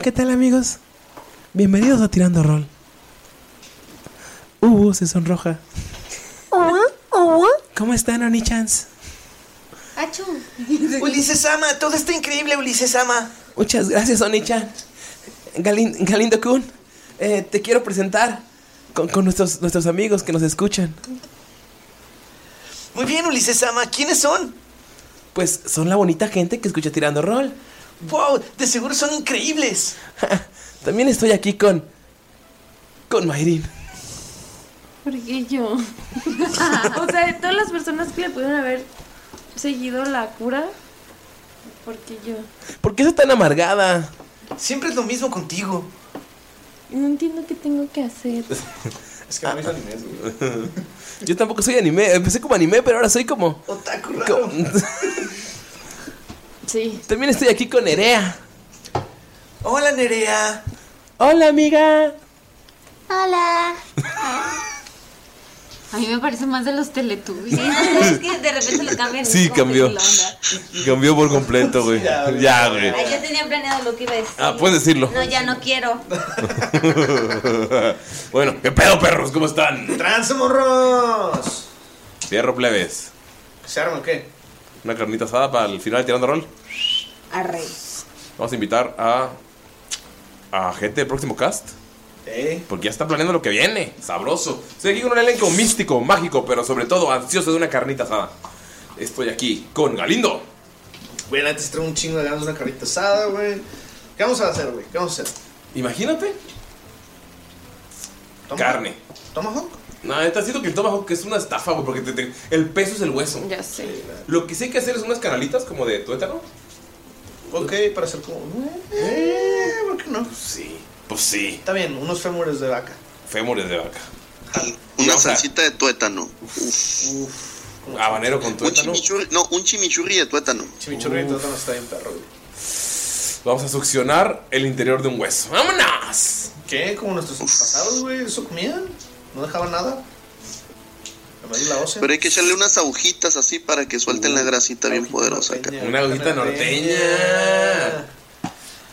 Hola, ¿qué tal amigos? Bienvenidos a Tirando Rol. Uh, se sonroja. ¿Cómo están, Oni-chans? Ulises Ama, todo está increíble, Ulises Ama. Muchas gracias, Oni-chan. Galin- Galindo-kun, eh, te quiero presentar con, con nuestros, nuestros amigos que nos escuchan. Muy bien, Ulises Ama, ¿quiénes son? Pues son la bonita gente que escucha Tirando Rol. ¡Wow! De seguro son increíbles. También estoy aquí con... con Mayrin. ¿Por qué yo? o sea, de todas las personas que le pudieron haber seguido la cura, ¿por qué yo? ¿Por qué estás tan amargada? Siempre es lo mismo contigo. No entiendo qué tengo que hacer. Es que no hizo animes, güey. Yo tampoco soy anime. Empecé como anime, pero ahora soy como... Otaku raro. Sí. También estoy aquí con Nerea. Hola, Nerea. Hola, amiga. Hola. A mí me parece más de los Teletubbies. es que de repente lo cambian. Sí, cambió. la onda. Cambió por completo, güey. Ya, güey. Ay, ya tenía planeado lo que iba a decir. Ah, puedes decirlo. No, ya no quiero. bueno, ¿qué pedo, perros? ¿Cómo están? ¡Transamorros! Fierro plebes. ¿Se arma o qué? Una carnita asada para el final de tirando rol. Arre. Vamos a invitar a. a gente del próximo cast. ¿Eh? Porque ya está planeando lo que viene. Sabroso. Estoy aquí con un elenco místico, mágico, pero sobre todo ansioso de una carnita asada. Estoy aquí con Galindo. Güey, antes traigo un chingo de ganas de una carrita asada, güey. ¿Qué vamos a hacer, güey? ¿Qué vamos a hacer? Imagínate. Toma- Carne. ¿Tomahawk? No, está siento que el tomahawk es una estafa, güey, porque te- te- el peso es el hueso. Ya sé. Lo que sí hay que hacer es unas canalitas como de tuétano. Ok, para hacer como. Eh, ¿por qué no? Sí. Pues sí. Está bien, unos fémures de vaca. Fémures de vaca. Una salsita de tuétano. Habanero con Un tuétano. chimichurri, no, un chimichurri de tuétano. Chimichurri de tuétano está bien perro, güey. Vamos a succionar el interior de un hueso. ¡Vámonos! ¿Qué? Como nuestros pasados, güey. ¿Eso comían? ¿No dejaban nada? La. Pero hay que echarle unas agujitas así para que suelten la grasita bien poderosa. acá. Una agujita norteña.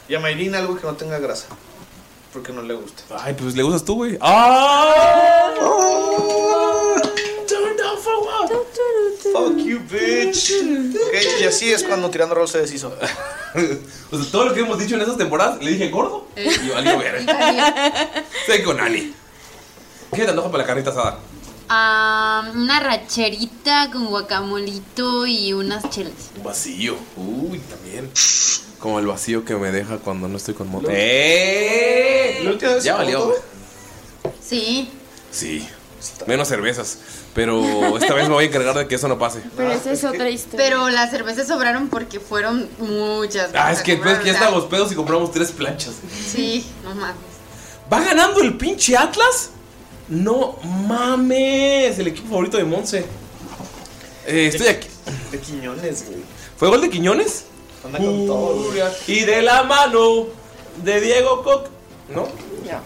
Y a Mayrin algo que no tenga grasa. Porque no le gusta. Ay, pues le gustas tú, güey. ¡Ah! Fuck you, bitch. Y así es cuando tirando rol se deshizo. O sea, todo lo que hemos dicho en esas temporadas, le dije gordo y valió ver. Estoy con Ani. ¿Qué te antoja para la carnita asada? Ah, una racherita con guacamolito y unas chelas. Un vacío. Uy, también. Como el vacío que me deja cuando no estoy con moto. ¡Eh! ¿La última vez Ya valió. moto? Sí. Sí. Menos cervezas. Pero esta vez me voy a encargar de que eso no pase. Pero esa es otra historia. Pero las cervezas sobraron porque fueron muchas. Ah, es que Compraron, pues, ya estábamos pedos y compramos tres planchas. Sí, no mames. ¿Va ganando el pinche Atlas? No mames. El equipo favorito de Monse. Eh, estoy aquí. De Quiñones, güey. ¿Fue gol de Quiñones? Anda con todo, güey. Y de la mano de Diego Coc. ¿No? Ya.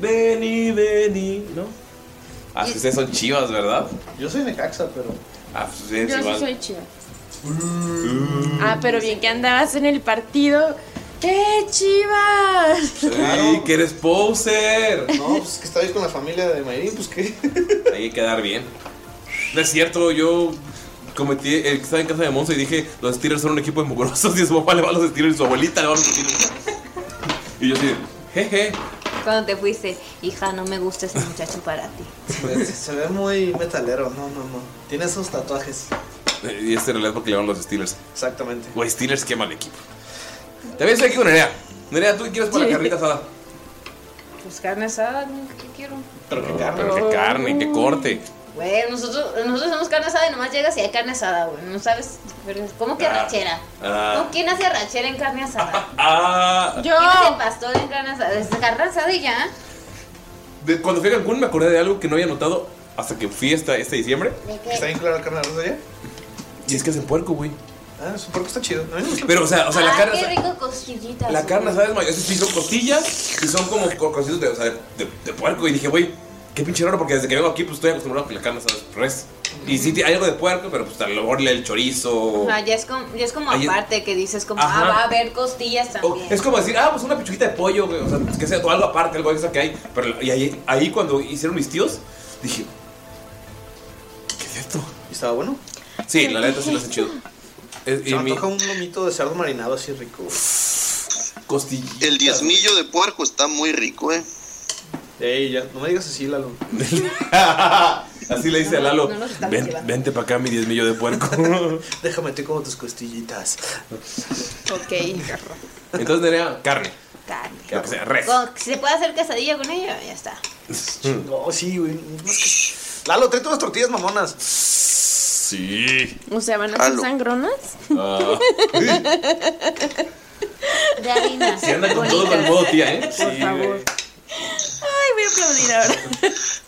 Vení, vení, ¿no? Ah, sí, ustedes son chivas, ¿verdad? Yo soy Necaxa, pero. Ah, pues ustedes Yo sí igual. soy. Ah, pero bien que andabas en el partido. ¡Eh, chivas! Sí, que eres poser. No, pues que estaba ahí con la familia de Mayrín, pues qué. Hay que quedar bien. No es cierto, yo cometí, eh, estaba en casa de Monza y dije, los Steelers son un equipo de mugrosos y a su papá le va a los Steelers y su abuelita le va a los Steelers. Y yo así, jeje. Cuando te fuiste, hija, no me gusta ese muchacho para ti. Se, se ve muy metalero, no, no, no. Tiene esos tatuajes. Eh, Y este en realidad es porque le van los Steelers. Exactamente. Güey, Steelers, qué mal equipo. También estoy aquí con Nerea. Nerea, ¿tú qué quieres para la carnita asada? Pues carne asada, ¿qué quiero? Pero qué carne, qué carne, qué corte. Güey, nosotros, nosotros hacemos carne asada y nomás llegas y hay carne asada, güey. No sabes. pero ¿Cómo que Ah. rachera? Ah. ¿No? ¿Quién hace rachera en carne asada? Ah, ¿Quién hace pastor en carne asada? Es carne asada y ya. de- cuando fui a Cancún me acordé de algo que no había notado hasta que fui esta, este diciembre. ¿De qué? ¿Está bien clara la carne de rosa ya? Y es que hacen puerco, güey. Ah, su porco está chido. A mí me gusta. Pero, o sea, o sea, la ah, carne qué rico costillitas. La carne asada es mayor, sí son costillas y son como co- cositos de, o sea, de, de- de puerco. Y dije, güey, qué pinche raro, porque desde que vengo aquí, pues estoy acostumbrado a que la carne asada es res. Y sí hay algo de puerco, pero pues a lo mejor el chorizo. Ajá, ya es como, ya es como Ahí- aparte que dices como, Ajá. ah, va a haber costillas O también. es como decir, ah, pues una pechuguita de pollo, güey, o sea, que sea algo aparte, algo extra que hay. Pero y ahí, ahí cuando hicieron mis tíos, dije, ¿qué es esto? ¿Y estaba bueno? Sí, la neta sí lo hacen chido. Es- Se y me mi antoja un lomito de cerdo marinado así rico. El diezmillo de puerco está muy rico, eh. Ey, ya, no me digas así, Lalo. Así le dice a Lalo, no estamos "Ven- llevando". vente para acá, mi diezmillo de puerco. Déjame te como tus costillitas. Ok. Entonces, Nerea, carne. Carne. Que sea res. Se puede hacer quesadilla con ella, ya está. No, sí, güey. No Lalo, tráete unas tortillas mamonas. Sí. O sea, ¿van a ser Jalo. sangronas? Ah. De harina. Se anda con todo con modo tía, ¿eh? Por favor. Ay, voy a aplaudir ahora.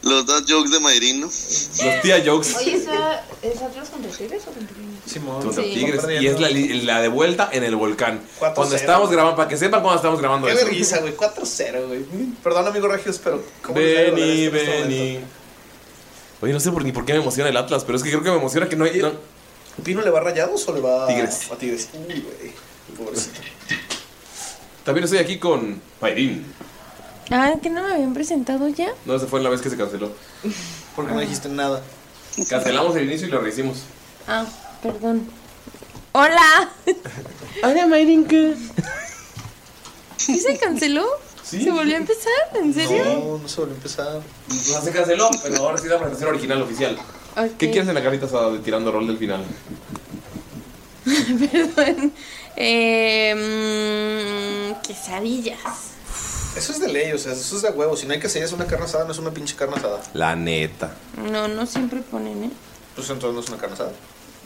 Los dad jokes de Mayrín, ¿no? Los tía jokes. Oye, ¿esa, ¿es Atlas contra Tigres o contra quién? Simón. Contra Sí. Tigres. Y es la, li- la de vuelta en el volcán. 4-0. Cuando estábamos grabando, para que sepan cuando estamos grabando Qué vergüenza, güey. 4-0, güey. Perdón, amigo Regios, pero. ¿cómo les hago la Vení, en este vení. Oye, no sé por, ni por qué me emociona el Atlas, pero es que creo que me emociona que no hay. no- ¿Pino le va a rayados o le va a Tigres. A Tigres. Uy, güey. Pobrecito. También estoy aquí con Pairín. Ah, que no me habían presentado ya. No, esa fue la vez que se canceló. Porque no dijiste nada. Cancelamos el inicio y lo rehicimos. Ah, perdón. Hola. Hola, Mayrinka. ¿Sí se canceló? Sí. ¿Se volvió a empezar? ¿En serio? No, no se volvió a empezar. No se canceló, pero ahora sí la presentación original oficial. ¿Qué quieres en la carita asada de tirando rol del final? Perdón. Eh, quesadillas. Eso es de ley, o sea, eso es de huevo. Si no hay que es una carne asada, no es una pinche carne asada. La neta. No, no siempre ponen, ¿eh? Pues entonces no es una carne asada.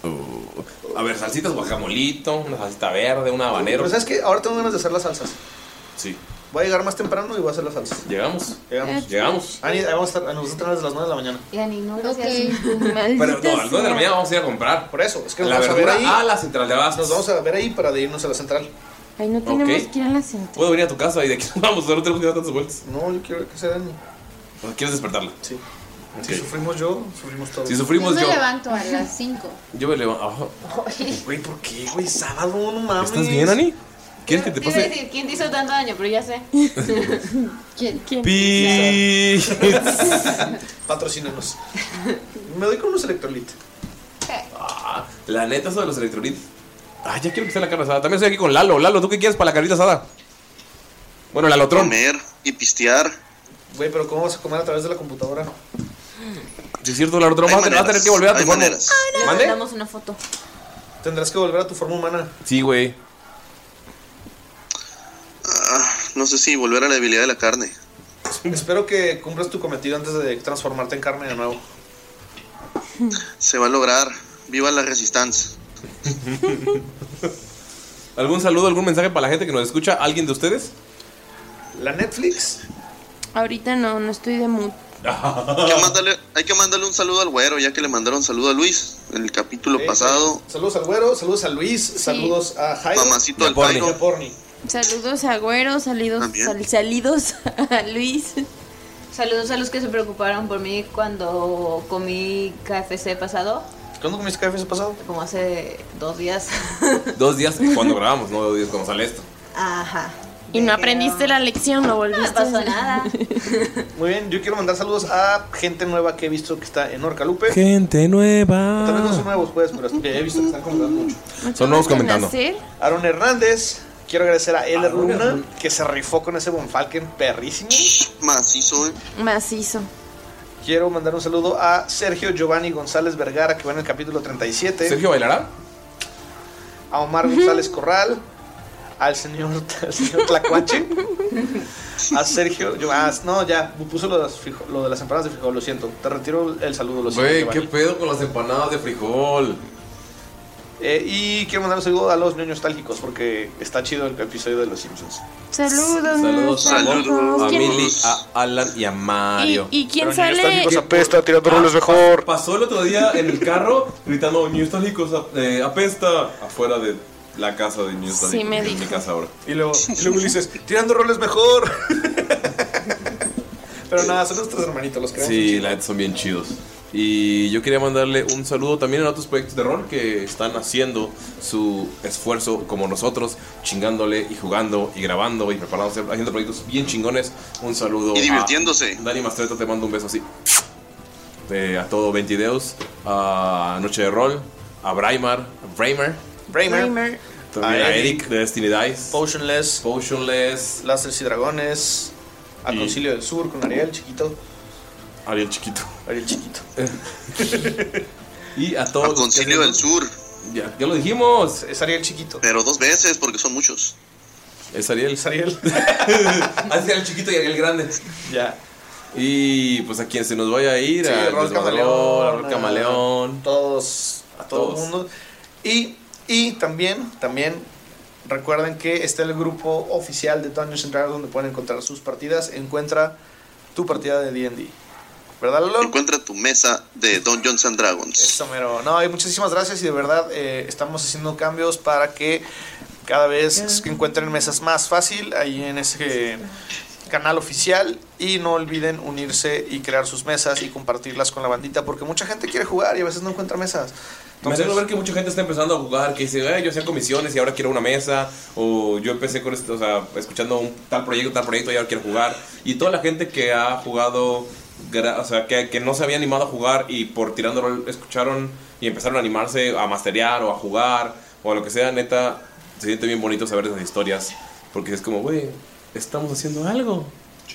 Uh, a ver, salsitas guacamolito, una salsita verde, un habanero. Pero ¿sabes qué? Ahora tengo ganas de hacer las salsas. Sí. Voy a llegar más temprano y voy a hacer las salsas. Llegamos. Llegamos. Llegamos. Ani, ahí vamos a estar, nos vamos a estar desde las 9 de la mañana. Yani, no, gracias. Pero no, a las 9 de la mañana vamos a ir a comprar. Por eso, es que nos la vamos a ver ahí. a la central de abastos. Nos vamos a ver ahí para de irnos a la central. Ay, no tenemos Ok. que ir a la central. Puedo venir a tu casa y de aquí nos vamos, no tenemos que dar tantas vueltas. No, yo quiero que se den. ¿O ¿Quieres despertarla? Sí. Ok. Si sufrimos yo, sufrimos todos. Si sufrimos me yo. levanto a las 5. Yo me levanto. Güey, ¿por qué, güey? Sábado, no mames. ¿Estás bien, Ani? ¿Quieres que te pase? decir, ¿quién te hizo tanto daño? Pero ya sé. ¿Quién? ¿Quién? Pi. Patrocínanos. Me doy con unos electrolit. Ah, la neta, eso de los electrolitos. Ah, ya quiero que sea la carne asada. También estoy aquí con Lalo. Lalo, ¿tú qué quieres para la carnita asada? Bueno, Lalotrón. Comer y pistear. Güey, pero ¿cómo vas a comer a través de la computadora? Si es cierto, Lagarto, Hay vas a tener- vas a tener maneras, que volver a tu hay forma. maneras. Le ¿Mande? mandamos una foto. Tendrás que volver a tu forma humana. Sí, güey. Ah, no sé si volver a la debilidad de la carne. Espero que cumplas tu cometido antes de transformarte en carne de nuevo. Se va a lograr. Viva la resistencia. ¿Algún saludo, algún mensaje para la gente que nos escucha? ¿Alguien de ustedes? La Netflix. Ahorita no, no estoy de mood. Hay que, mandarle, hay que mandarle un saludo al güero, ya que le mandaron saludo a Luis en el capítulo Sí, pasado. sí. Saludos al güero, saludos a Luis, saludos a Jairo. Mamacito y a del Porni. Jairo. Saludos a Güero, salidos, También. sal- salidos a Luis. Saludos a los que se preocuparon por mí cuando comí KFC pasado, ¿Cuándo comiste KFC pasado? como hace dos días. Dos días cuando grabamos, no dos días cuando sale esto. Ajá. Y no aprendiste la lección, lo volviste. No pasó nada. Muy bien, yo quiero mandar saludos a gente nueva que he visto que está en Orcalupe. Gente nueva. Tal vez no son nuevos, pues, pero que he visto que están comentando mucho. Son nuevos comentando. Aaron Hernández. Quiero agradecer a L. Luna, que se rifó con ese Bonfalken perrísimo. Macizo, eh. Macizo. Quiero mandar un saludo a Sergio Giovanni González Vergara, que va en el capítulo 37. ¿Sergio bailará? A Omar González Corral. Al señor, al señor Tlacuache. A Sergio. Yo, ah, no, ya, puso lo de, las frijo- lo de las empanadas de frijol, lo siento. Te retiro el saludo, lo siento. Güey. ¿qué pedo con las empanadas de frijol? Eh, y quiero mandar un saludo a los niños nostálgicos porque está chido el episodio de Los Simpsons. Saludos. Saludos a, Saludos. a ¿Quién- Milly, a Alan y a Mario. ¿Y, y quién Pero sale? Nostálgicos apesta, tirando roles mejor. Pasó el otro día en el carro gritando Niños Nostálgicos eh, apesta afuera de la casa de Niños Nostálgicos. me en dijo. mi casa ahora. Y luego, y luego dices, tirando roles mejor. Pero nada, son nuestros hermanitos, los queremos. Sí, la son bien chidos. Y yo quería mandarle un saludo también a otros proyectos de rol que están haciendo su esfuerzo como nosotros, chingándole y jugando y grabando y preparándose, haciendo proyectos bien chingones. Un saludo. Y divirtiéndose. A Dani Mastreta te mando un beso así. Eh, a todo 20 Deus, a Noche de Rol, a Braimar, a Braimer, Bramer, también A a Eric. Eric de Destiny Dice, Potionless, Potionless, Lasters y Dragones, a Y- Concilio del Sur con Ariel chiquito. Ariel Chiquito. Ariel chiquito. y a todos. Al Concilio del Sur. Ya, ya lo dijimos. Es Ariel chiquito. Pero dos veces, porque son muchos. Es Ariel. Es Ariel. Así el chiquito y el grande. Ya. Y pues a quien se nos vaya a ir, Sí, a Rol Camaleón, a Rol Camaleón. todos, a todo todos. el mundo. Y, y también, también recuerden que está el grupo oficial de Dungeons Dragons donde pueden encontrar sus partidas. Encuentra tu partida de D&D. ¿Verdad, Lolo? Encuentra tu mesa de Dungeons and Dragons. Eso, mero. No, y muchísimas gracias y de verdad eh, estamos haciendo cambios para que cada vez que encuentren mesas más fácil ahí en ese canal oficial y no olviden unirse y crear sus mesas y compartirlas con la bandita porque mucha gente quiere jugar y a veces no encuentra mesas. Me alegro ver que mucha gente está empezando a jugar, que dice, "Ay, yo hacía comisiones y ahora quiero una mesa, o yo empecé con esto, o sea, escuchando un tal proyecto, tal proyecto y ahora quiero jugar. Y toda la gente que ha jugado, o sea, que, que no se había animado a jugar y por tirando rol escucharon y empezaron a animarse a masterear o a jugar o a lo que sea, neta, se siente bien bonito saber esas historias, porque es como, güey, estamos haciendo algo.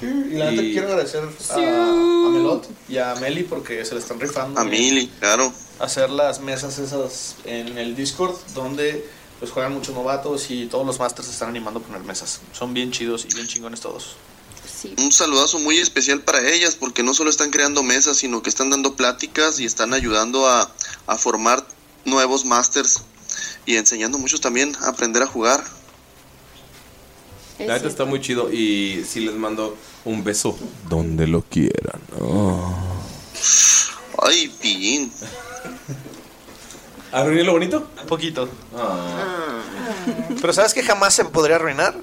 Y la neta Y- quiero agradecer a, a Melot y a Meli porque se le están rifando. A en Mili, claro. Hacer las mesas esas en el Discord donde pues juegan muchos novatos y todos los masters se están animando a poner mesas. Son bien chidos y bien chingones todos. Un saludazo muy especial para ellas, porque no solo están creando mesas, sino que están dando pláticas y están ayudando a, a formar nuevos masters y enseñando a muchos también a aprender a jugar. La neta está muy chido y sí les mando un beso donde lo quieran. Ay, pillín. ¿Arruiné lo bonito? Un poquito. Ah. Pero ¿sabes que jamás se podría arruinar?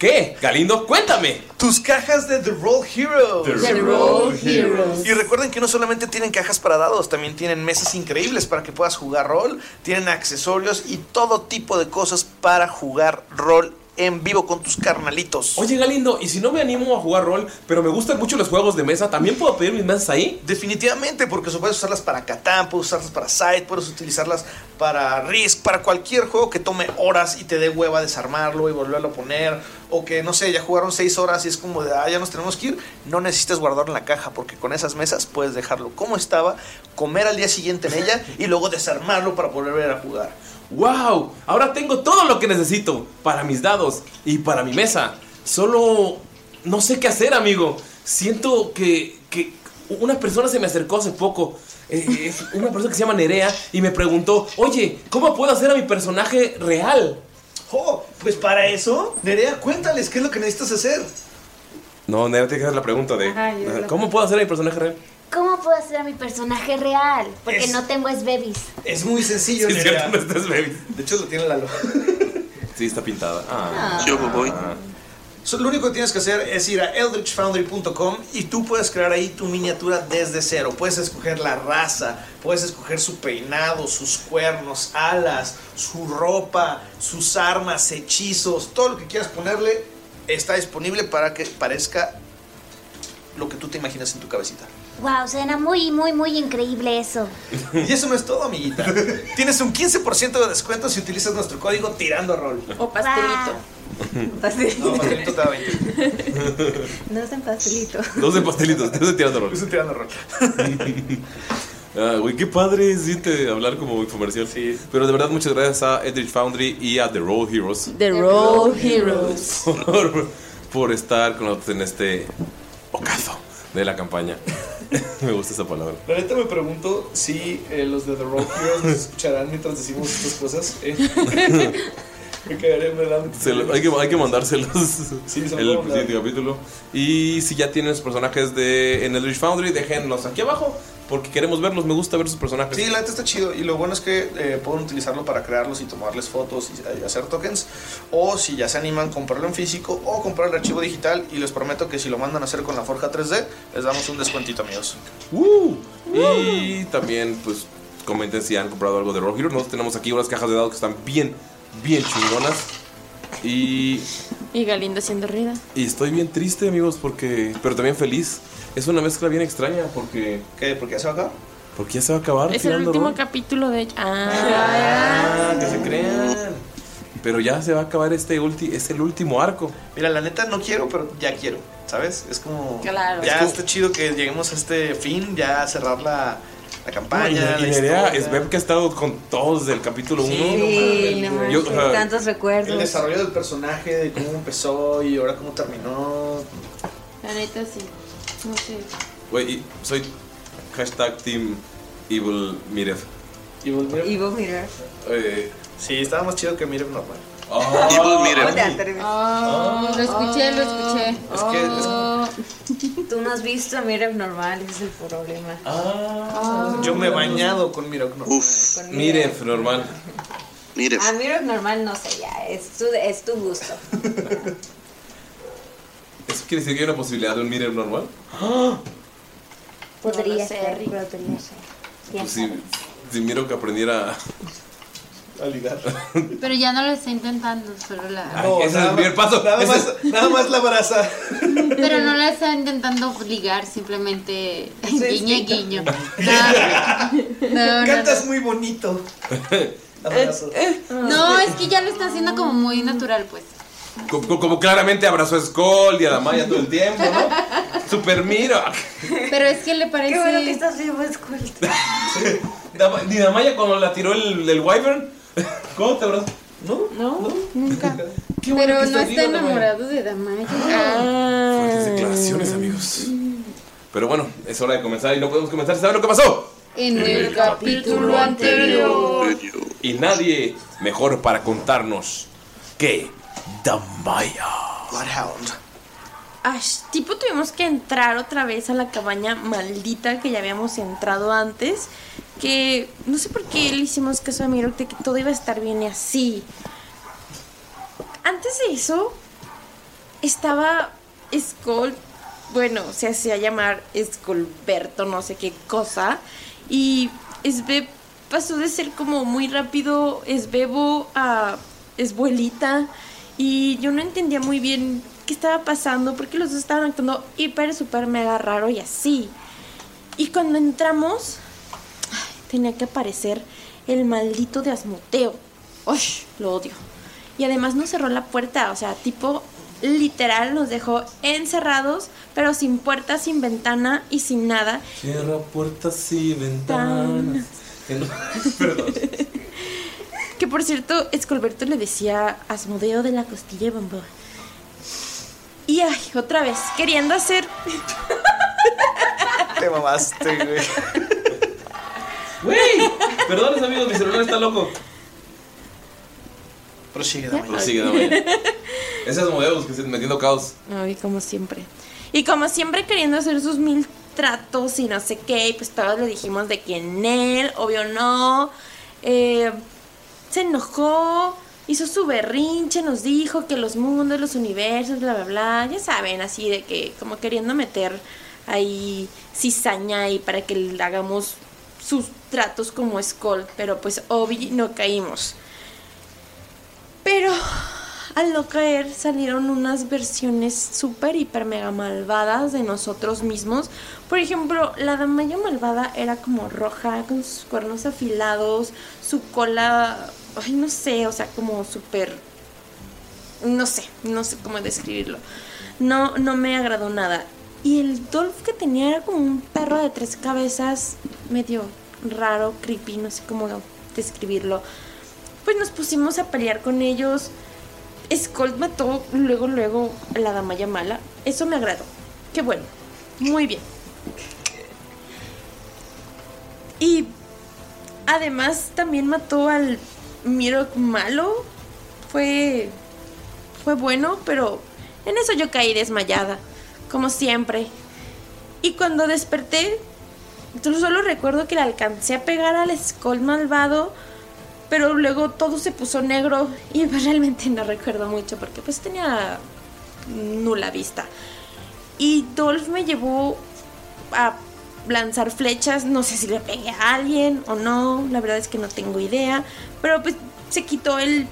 ¿Qué? Galindo, cuéntame. Tus cajas de The Roll Heroes. The The Roll Heroes. Y recuerden que no solamente tienen cajas para dados, también tienen mesas increíbles para que puedas jugar rol, tienen accesorios y todo tipo de cosas para jugar rol en vivo con tus carnalitos. Oye, Galindo, y si no me animo a jugar rol, pero me gustan mucho los juegos de mesa, ¿también puedo pedir mis mesas ahí? Definitivamente, porque puedes usarlas para Catán, puedes usarlas para Side, puedes utilizarlas para Risk, para cualquier juego que tome horas y te dé hueva desarmarlo y volverlo a poner. O que, no sé, ya jugaron 6 horas y es como de, ah, ya nos tenemos que ir. No necesitas guardarlo en la caja, porque con esas mesas puedes dejarlo como estaba, comer al día siguiente en ella y luego desarmarlo para volver a jugar. ¡Wow! Ahora tengo todo lo que necesito para mis dados y para mi mesa. Solo no sé qué hacer, amigo. Siento que, que una persona se me acercó hace poco. Eh, es una persona que se llama Nerea y me preguntó, oye, ¿cómo puedo hacer a mi personaje real? Oh, pues para eso, Nerea, cuéntales qué es lo que necesitas hacer. No, Nerea tiene que hacer la pregunta de, Ajá, la- ¿cómo puedo hacer a mi personaje real? ¿Cómo puedo hacer a mi personaje real? Porque no tengo es babies. Es muy sencillo, Sí, Nerea. cierto, no estás baby. De hecho, lo tiene Lalo. Sí, está pintada. Ah. Yo voy. So, lo único que tienes que hacer es ir a eldritchfoundry.com y tú puedes crear ahí tu miniatura desde cero. Puedes escoger la raza, puedes escoger su peinado, sus cuernos, alas, su ropa, sus armas, hechizos, todo lo que quieras ponerle está disponible para que parezca lo que tú te imaginas en tu cabecita. Wow, suena muy, muy, muy increíble eso. Y eso no es todo, amiguita. Tienes un 15% de descuento si utilizas nuestro código tirando rol. O pastelito. No, pastelito te da 20. No es en pastelito. Dos de pastelitos, dos de tirando rol. Dos de tirando rol. Ah, güey, qué padre siente hablar como comercial. Sí. Pero de verdad, muchas gracias a Edrich Foundry y a The Roll Heroes. The Roll Heroes. por, por estar con nosotros en este ocaso de la campaña. Me gusta esa palabra. La neta me pregunto si eh, los de The Rock Heroes nos escucharán mientras decimos estas cosas. eh. me quedaré en verdad. Se lo- hay, que, hay que mandárselos Sí, se lo el puedo mandar. siguiente capítulo. Y si ya tienen sus personajes de en Eldritch Foundry, déjenlos aquí abajo. Porque queremos verlos, me gusta ver sus personajes. Sí, la neta está chido. Y lo bueno es que eh, pueden utilizarlo para crearlos y tomarles fotos y, y hacer tokens. O si ya se animan, comprarlo en físico o comprar el archivo digital. Y les prometo que si lo mandan a hacer con la Forja 3D, les damos un descuentito, amigos. ¡Uh! Y también, pues, comenten si han comprado algo de Roll Heroes. Nosotros tenemos aquí unas cajas de dados que están bien, bien chingonas. Y, Y Galindo siendo rida. y estoy bien triste, amigos, porque. Pero también feliz. Es una mezcla bien extraña porque. ¿Qué? ¿Por qué se va a acabar? Porque ya se va a acabar. Es el tirando último rol. capítulo de. Ah, Ah, que se crean. Pero ya se va a acabar este ulti es el último arco. Mira, la neta no quiero, pero ya quiero. ¿Sabes? Es como. Claro. Ya Es como- está chido que lleguemos a este fin, ya cerrar la, la campaña. y la historia. es Beb que ha estado con todos desde el capítulo 1. Sí, no manches, tantos recuerdos. El desarrollo del personaje, de cómo empezó y ahora cómo terminó. La neta sí. No sé. Güey, y soy hashtag Team Evil Mirev. Evil Mirev. Evil Mirror. Eh, Sí, estaba más chido que Mirev normal. Evil Mirev. ¿Cómo te atreves? Oh, lo escuché, lo escuché. Es que es- Tú no has visto a Mirror normal, ese es el problema. yo me he bañado con Mirev normal. Uf, Con Mirev, normal. Mirev. A Mirror normal no sé ya, es tu, es tu gusto. ¿Eso quiere decir que hay una posibilidad de un Mirev normal? Podría No lo sé, ser, Rick. pero podría ser. Pues si, miro que aprendiera. A ligar. Pero ya no lo está intentando, solo la. Ay, ese es el primer paso. Nada Ese- más, nada más la abraza. Pero no la está intentando ligar, simplemente guiño guiño. No, no, no, Cantas muy bonito. Abrazo. No, es que ya lo está haciendo como muy natural, pues. Como, claramente abrazó a Skull y a la Maya todo el tiempo, ¿no? Super mira. Pero es que le parece. Qué bueno que estás vivo. Dama- Ni la Maya cuando la tiró el, el Wyvern. ¿Cómo te abrazó? No, No. Nunca. Qué bueno Pero que no estás está viva, Damaya. enamorado de Damaya. Fuertes declaraciones, amigos. Pero bueno, es hora de comenzar y no podemos comenzar. ¿Saben lo que pasó? En el capítulo anterior. Y nadie mejor para contarnos que Damaya. Bloodhound. Ay, tipo tuvimos que entrar otra vez a la cabaña maldita que ya habíamos entrado antes. Que no sé por qué le hicimos caso a Miro de que todo iba a estar bien y así. Antes de eso, estaba Skull, bueno, se hacía llamar Skullberto, no sé qué cosa. Y Esbe pasó de ser como muy rápido Esbebo a Esbuelita. Y yo no entendía muy bien qué estaba pasando porque los dos estaban actuando hiper, super, mega raro y así. Y cuando entramos, tenía que aparecer el maldito de Asmoteo. Uy, lo odio. Y además nos cerró la puerta, o sea, tipo literal nos dejó encerrados, pero sin puerta, sin ventana y sin nada. Cierra puertas y ventanas. Perdón. Que por cierto, Escolberto le decía Asmodeo de la costilla de Bambú. Y ay, otra vez, queriendo hacer. Te mamaste, güey. ¡Güey! Perdón, amigos, mi celular está loco. Prosigue, Damaya. Prosigue, Damaya. Ese es Modeus que se metiendo caos. Ay, como siempre. Y como siempre queriendo hacer sus mil tratos y no sé qué, y pues todos le dijimos de que en él, obvio no. Eh, se enojó, hizo su berrinche, nos dijo que los mundos, los universos, bla, bla, bla. Ya saben, así de que como queriendo meter ahí cizaña y para que le hagamos sus tratos como Skull, pero pues obvio no caímos. Pero al no caer salieron unas versiones súper, hiper, mega malvadas de nosotros mismos. Por ejemplo, la damaya malvada era como roja, con sus cuernos afilados, su cola, ay, no sé, o sea, como súper... No sé, no sé cómo describirlo. No, no me agradó nada. Y el Dolph que tenía era como un perro de tres cabezas, medio raro, creepy, no sé cómo describirlo. Pues nos pusimos a pelear con ellos. Skull mató luego, luego a la damaya mala. Eso me agradó. Qué bueno. Muy bien. Y además también mató al Mirok malo. Fue. Fue bueno, pero en eso yo caí desmayada. Como siempre. Y cuando desperté, solo recuerdo que le alcancé a pegar al Skull malvado pero luego todo se puso negro y pues realmente no recuerdo mucho porque pues tenía nula vista. Y Dolph me llevó a lanzar flechas, no sé si le pegué a alguien o no, la verdad es que no tengo idea, pero pues se quitó el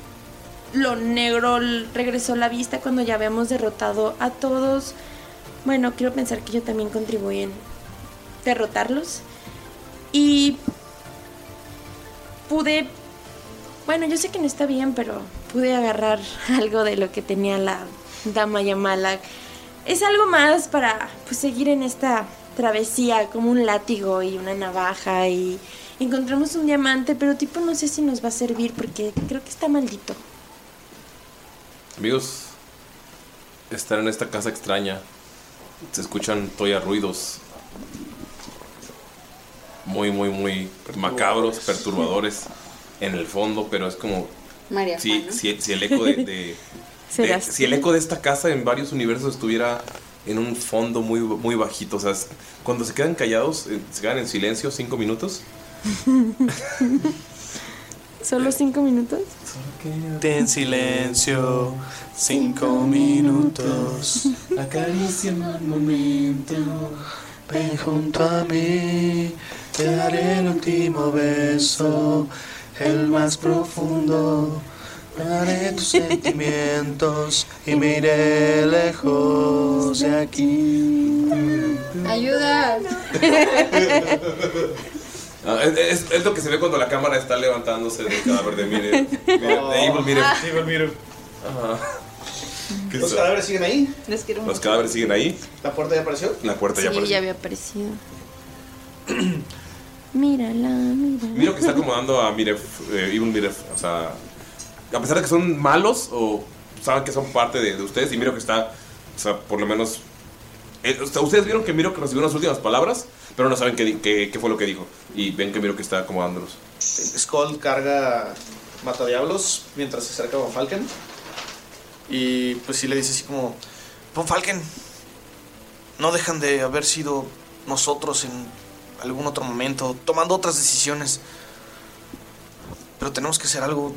lo negro, regresó la vista cuando ya habíamos derrotado a todos. Bueno, quiero pensar que yo también contribuí en derrotarlos. Y pude bueno, yo sé que no está bien, pero pude agarrar algo de lo que tenía la dama Yamala. Es algo más para pues, seguir en esta travesía, como un látigo y una navaja y encontramos un diamante, pero tipo no sé si nos va a servir porque creo que está maldito. Amigos, están en esta casa extraña. Se escuchan todavía ruidos muy, muy, muy macabros, perturbadores en el fondo, pero es como María si, si, si el eco de, de- si el eco de esta casa en varios universos estuviera en un fondo muy, muy bajito, o sea, es- cuando se quedan callados, eh, se quedan en silencio cinco minutos. ¿Solo cinco minutos? Ten silencio, cinco minutos. Acaricia un momento. Ven junto a mí, te daré el último beso, el más profundo. Tus sentimientos y me iré lejos de aquí. Ayuda. Ah, es, es- es lo que se ve cuando la cámara está levantándose del cadáver de Mire. Mire, de Evil Mire. Ah. Evil Mire. Ajá. ¿Qué ¿Los es? cadáveres siguen ahí? Les quiero Los cadáveres siguen ahí. ¿La puerta ya apareció? La puerta ya Sí, apareció. ya había aparecido. Mírala, mírala. Miro que está acomodando a Miref, eh, Evil Miref. O sea, a pesar de que son malos o saben que son parte de, de ustedes, y Miro que está, o sea, por lo menos. eh, ustedes vieron que Miro que recibió unas últimas palabras, pero no saben qué, qué- fue lo que dijo. Y ven que Miro que está acomodándolos. Skull carga Matadiablos mientras se acerca a Von Falken. Y pues sí le dice así como: Von Falken, no dejan de haber sido nosotros en algún otro momento, tomando otras decisiones. Pero tenemos que hacer algo.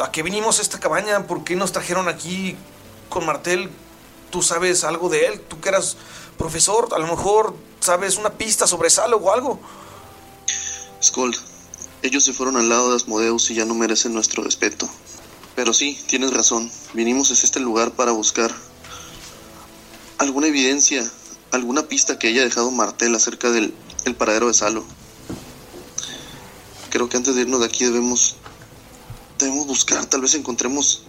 ¿A qué vinimos a esta cabaña? ¿Por qué nos trajeron aquí con Martel? ¿Tú sabes algo de él? ¿Tú que eras profesor? A lo mejor sabes una pista sobre Salo o algo. Skull, ellos se fueron al lado de Asmodeus y ya no merecen nuestro respeto. Pero sí, tienes razón. Vinimos a este lugar para buscar alguna evidencia, alguna pista que haya dejado Martel acerca del el paradero de Salo. Creo que antes de irnos de aquí debemos debemos buscar, tal vez encontremos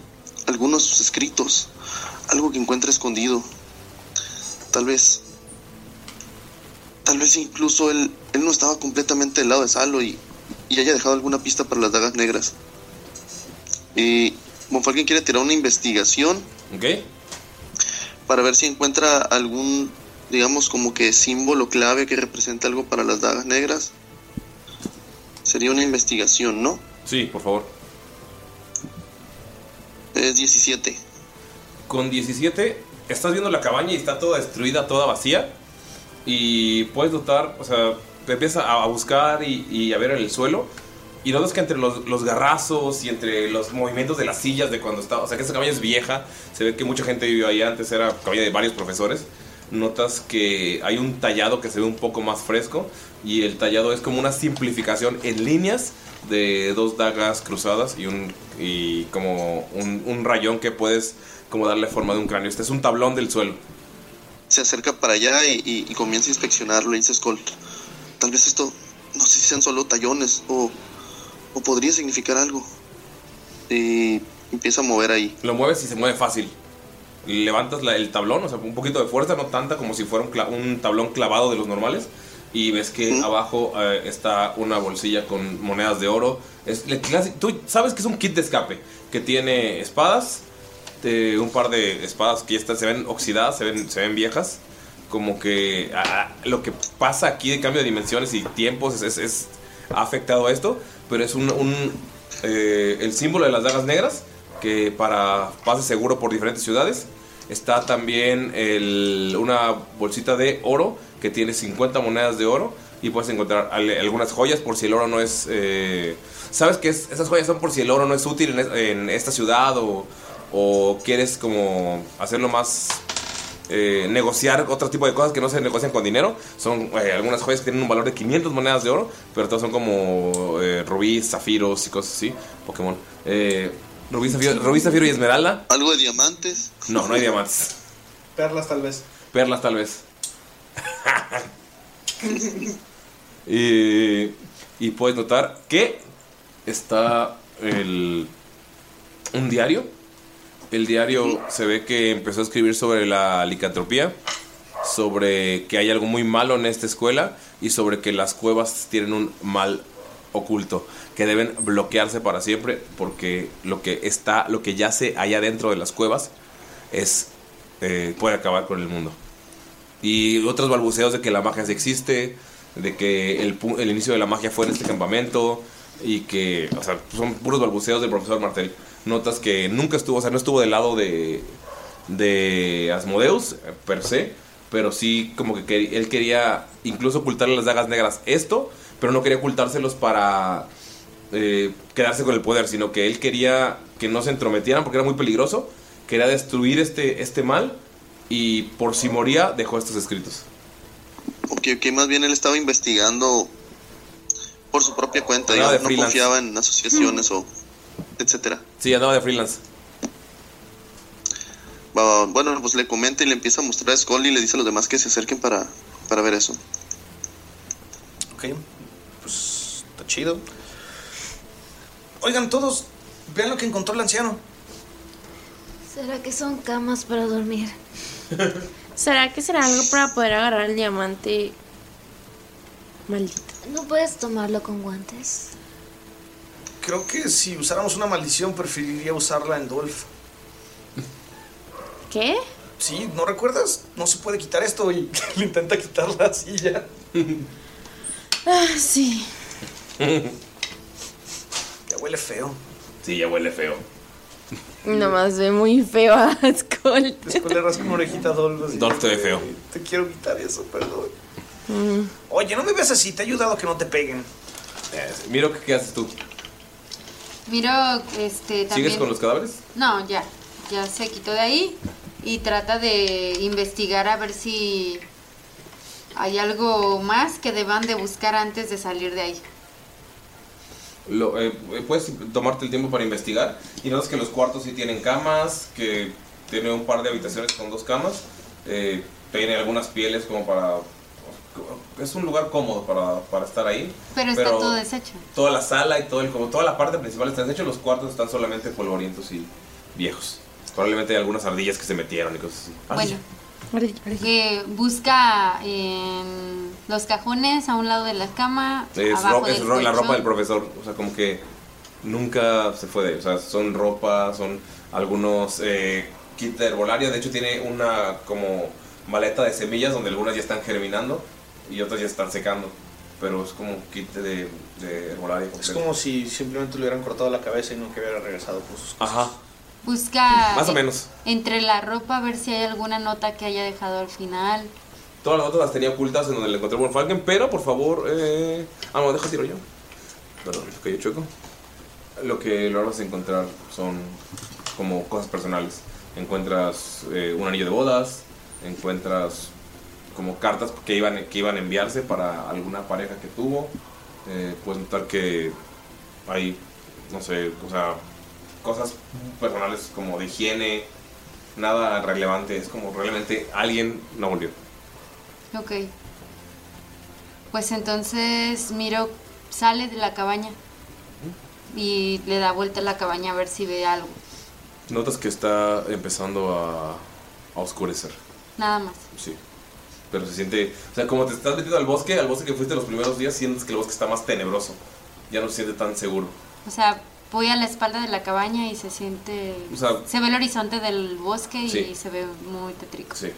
algunos de sus escritos, algo que encuentre escondido. Tal vez tal vez incluso él, él no estaba completamente del lado de Salo y, y haya dejado alguna pista para las dagas negras. Y Bonfalken quiere tirar una investigación ¿Ok? para ver si encuentra algún, digamos, como que símbolo clave que represente algo para las dagas negras. Sería una investigación, ¿no? Sí, por favor. Es 17. Con 17, estás viendo la cabaña y está toda destruida, toda vacía. Y puedes notar, o sea, te empiezas a a buscar y, y a ver en el suelo. Y notas que entre los, los garrazos y entre los movimientos de las sillas de cuando estaba, o sea, que esa cabaña es vieja, se ve que mucha gente vivió ahí antes, era cabaña de varios profesores. Notas que hay un tallado que se ve un poco más fresco y el tallado es como una simplificación en líneas de dos dagas cruzadas y un y como un, un rayón que puedes como darle forma de un cráneo. Este es un tablón del suelo. Se acerca para allá y, y- y comienza a inspeccionarlo. Y dice Skull, tal vez esto, no sé si sean solo tallones o, o podría significar algo. Y empieza a mover ahí. Lo mueves y se mueve fácil. Levantas la- el tablón, o sea, un poquito de fuerza, no tanta como si fuera un, un tablón clavado de los normales. Y ves que abajo eh, está una bolsilla con monedas de oro. Es el clásico- Tú sabes que es un kit de escape que tiene espadas, de un par de espadas que ya están, se ven oxidadas, se ven, se ven viejas. Como que ah, lo que pasa aquí de cambio de dimensiones y tiempos es, es- es- ha afectado a esto, pero es un, un, eh, el símbolo de las dagas negras que para pase seguro por diferentes ciudades. Está también el- una bolsita de oro que tiene 50 monedas de oro y puedes encontrar al- algunas joyas por si el oro no es... eh, ¿Sabes que es- esas joyas son por si el oro no es útil en, es- en esta ciudad o, o quieres como hacerlo más... eh, negociar otro tipo de cosas que no se negocian con dinero. Son eh, algunas joyas que tienen un valor de 500 monedas de oro, pero todas son como eh, rubíes, zafiros y cosas así. Pokémon. Eh, rubí, zafiro, rubí, zafiro y esmeralda. ¿Algo de diamantes? No, no hay diamantes. Perlas tal vez. Perlas tal vez. y, y puedes notar que está el, un diario. El diario se ve que empezó a escribir sobre la licantropía, sobre que hay algo muy malo en esta escuela y sobre que las cuevas tienen un mal oculto que deben bloquearse para siempre porque lo que está, lo que yace allá dentro de las cuevas es eh, puede acabar con el mundo. Y otros balbuceos de que la magia sí existe, de que el, el inicio de la magia fue en este campamento y que, o sea, son puros balbuceos del profesor Martel. Notas que nunca estuvo, o sea, no estuvo del lado de, de Asmodeus, per se, pero sí como que él quería incluso ocultarle las dagas negras esto, pero no quería ocultárselos para eh, quedarse con el poder, sino que él quería que no se entrometieran porque era muy peligroso, quería destruir este, este mal y por si moría dejó estos escritos. Ok, ok, más bien él estaba investigando por su propia cuenta, digamos, de no freelance. confiaba en asociaciones o etcétera. Sí, andaba de freelance. Bueno, pues le comenta y le empieza a mostrar a Skull y le dice a los demás que se acerquen para, para ver eso. Ok, pues está chido. Oigan, todos, vean lo que encontró el anciano. ¿Será que son camas para dormir? ¿Será que será algo para poder agarrar el diamante maldito? ¿No puedes tomarlo con guantes? Creo que si usáramos una maldición preferiría usarla en Dolph. ¿Qué? Sí, ¿no recuerdas? No se puede quitar esto y le intenta quitar la silla. Ah, sí. Ya huele feo. Sí, ya huele feo. Nomás ve muy feo a Skull. Después le rasca una orejita a Dolph. te ve feo. Te quiero quitar eso, perdón. Mm. Oye, no me ves así, te he ayudado a que no te peguen. Miro, ¿qué haces tú? Miro, este, también... ¿Sigues con los cadáveres? No, ya. Ya se quitó de ahí y trata de investigar a ver si hay algo más que deban de buscar antes de salir de ahí. Lo, eh, puedes tomarte el tiempo para investigar y notas que los cuartos sí tienen camas, que tiene un par de habitaciones con dos camas, eh, tiene algunas pieles como para... Es un lugar cómodo para, para estar ahí. Pero está todo deshecho. Toda la sala y todo el, como toda la parte principal está deshecho, los cuartos están solamente polvorientos y viejos. Probablemente hay algunas ardillas que se metieron y cosas así. Bueno, que busca en los cajones a un lado de la cama, Es, abajo ro- es ro- la ropa del profesor, o sea, como que nunca se fue de ahí. O sea, son ropa, son algunos eh, kits de herbolaria. De hecho, tiene una como maleta de semillas donde algunas ya están germinando y otras ya están secando. Pero es como un kit de, de herbolaria. Es como si simplemente le hubieran cortado la cabeza y nunca hubiera regresado por sus Ajá, Busca más o menos. entre la ropa a ver si hay alguna nota que haya dejado al final. Todas las otras las tenía ocultas en donde le encontré Von Falken, pero por favor. Eh... Ah, no, deja tiro yo. Perdón, que yo chueco. Lo que logras encontrar son como cosas personales. Encuentras eh, un anillo de bodas, encuentras como cartas que iban, que iban a enviarse para alguna pareja que tuvo. Eh, puedes notar que hay, no sé, o sea, cosas personales como de higiene, nada relevante. Es como realmente alguien no volvió. Ok. Pues entonces Miro sale de la cabaña y le da vuelta a la cabaña a ver si ve algo. Notas que está empezando a, a oscurecer, Nada más. sí. Pero se siente, o sea, como te estás metiendo al bosque, al bosque que fuiste los primeros días, sientes que el bosque está más tenebroso. Ya no se siente tan seguro. O sea, voy a la espalda de la cabaña y se siente... O sea, se ve el horizonte del bosque y se ve muy tétrico. sí.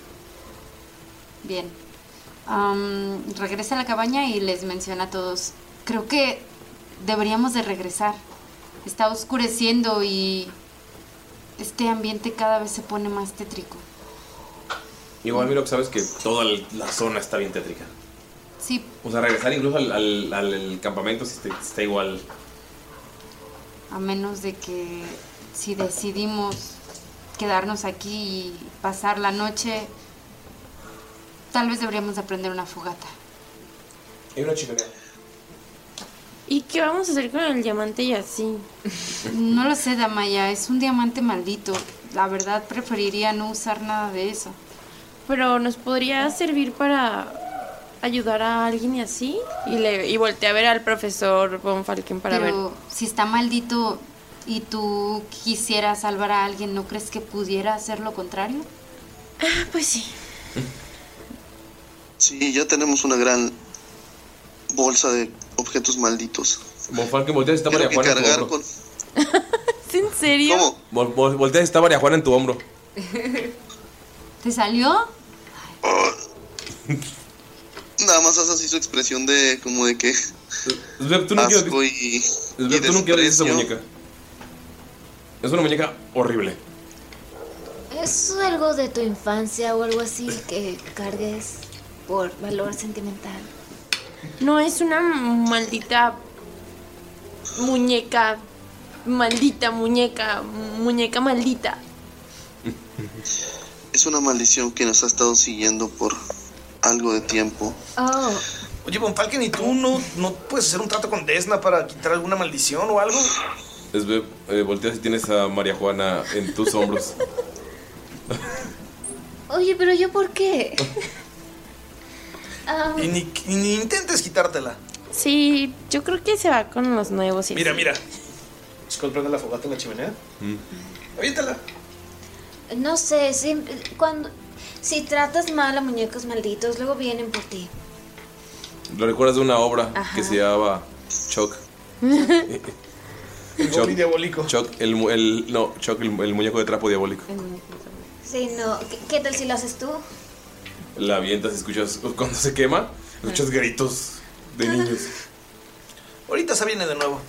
Bien. Am, regresa a la cabaña y les menciona a todos. Creo que deberíamos de regresar. Está oscureciendo y este ambiente cada vez se pone más tétrico. Igual, que sabes que toda la zona está bien tétrica. Sí, O sea, regresar incluso al, al- al- al campamento sí está, está igual. A menos de que si decidimos quedarnos aquí y pasar la noche, tal vez deberíamos de prender una fogata. Hay una chimenea. ¿Y qué vamos a hacer con el diamante y así? No lo sé, Damaya, es un diamante maldito. La verdad preferiría no usar nada de eso. Pero nos podría servir para ayudar a alguien y así. Y, le, y volteé a ver al profesor Von Falken para Pero ver. si está maldito y tú quisieras salvar a alguien, ¿no crees que pudiera hacer lo contrario? Ah, pues sí. Sí, ya tenemos una gran bolsa de objetos malditos. Von Falken, volteas y está María Juana en tu cargar hombro. con... ¿En serio? Vol- vol- volteas y está María Juana en tu hombro. ¿Te salió? Más hace así su expresión de como de que Sveb, tú nunca asco y, Sveb, y tú nunca has visto esa desprecio. muñeca. Es una muñeca horrible. ¿Es algo de tu infancia o algo así que cargues por valor sentimental? No es una maldita muñeca. Maldita muñeca. Muñeca maldita. Es una maldición que nos ha estado siguiendo por algo de tiempo. Oh, Oye, Von Falken, ¿y tú no, no puedes hacer un trato con Desna para quitar alguna maldición o algo? Sveb, eh, volteas y tienes a María Juana en tus hombros. oye, pero yo por qué? Ah, Y ni, intentes quitártela. Sí, yo creo que se va con los nuevos. y Mira, así. mira. Skull prende la fogata en la chimenea. Aviéntala. no sé, siempre, cuando si tratas mal a muñecos malditos, luego vienen por ti. Lo recuerdas de una obra Ajá. que se llamaba Chuck. El goblin diabólico. Chuck, el, mu- el- no, Chuck, el, el muñeco de trapo diabólico. Sí, no. ¿Qué, qué tal si lo haces tú? La avientas y escuchas, cuando se quema, escuchas gritos de niños. Ahorita se viene de nuevo.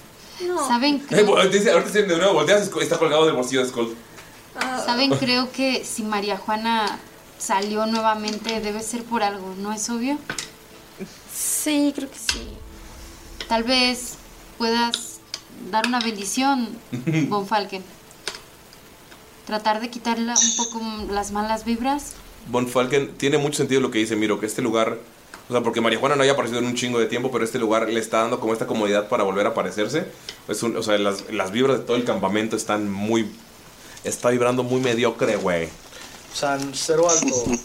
No. ¿Saben? Eh, Creo, vol- dice, ahorita de nuevo, volteas, está colgado del bolsillo de Skull. ¿Saben? Creo que si María Juana salió nuevamente debe ser por algo, ¿no es obvio? Sí, creo que sí. Tal vez puedas dar una bendición, Von Falken. Tratar de quitarle un poco las malas vibras. Von Falken tiene mucho sentido lo que dice Miro, que este lugar O sea, porque María Juana no había aparecido en un chingo de tiempo, pero este lugar le está dando como esta comodidad para volver a aparecerse. Es un- o sea, las, las vibras de todo el campamento están muy. Está vibrando muy mediocre, güey. O sea, cero alto.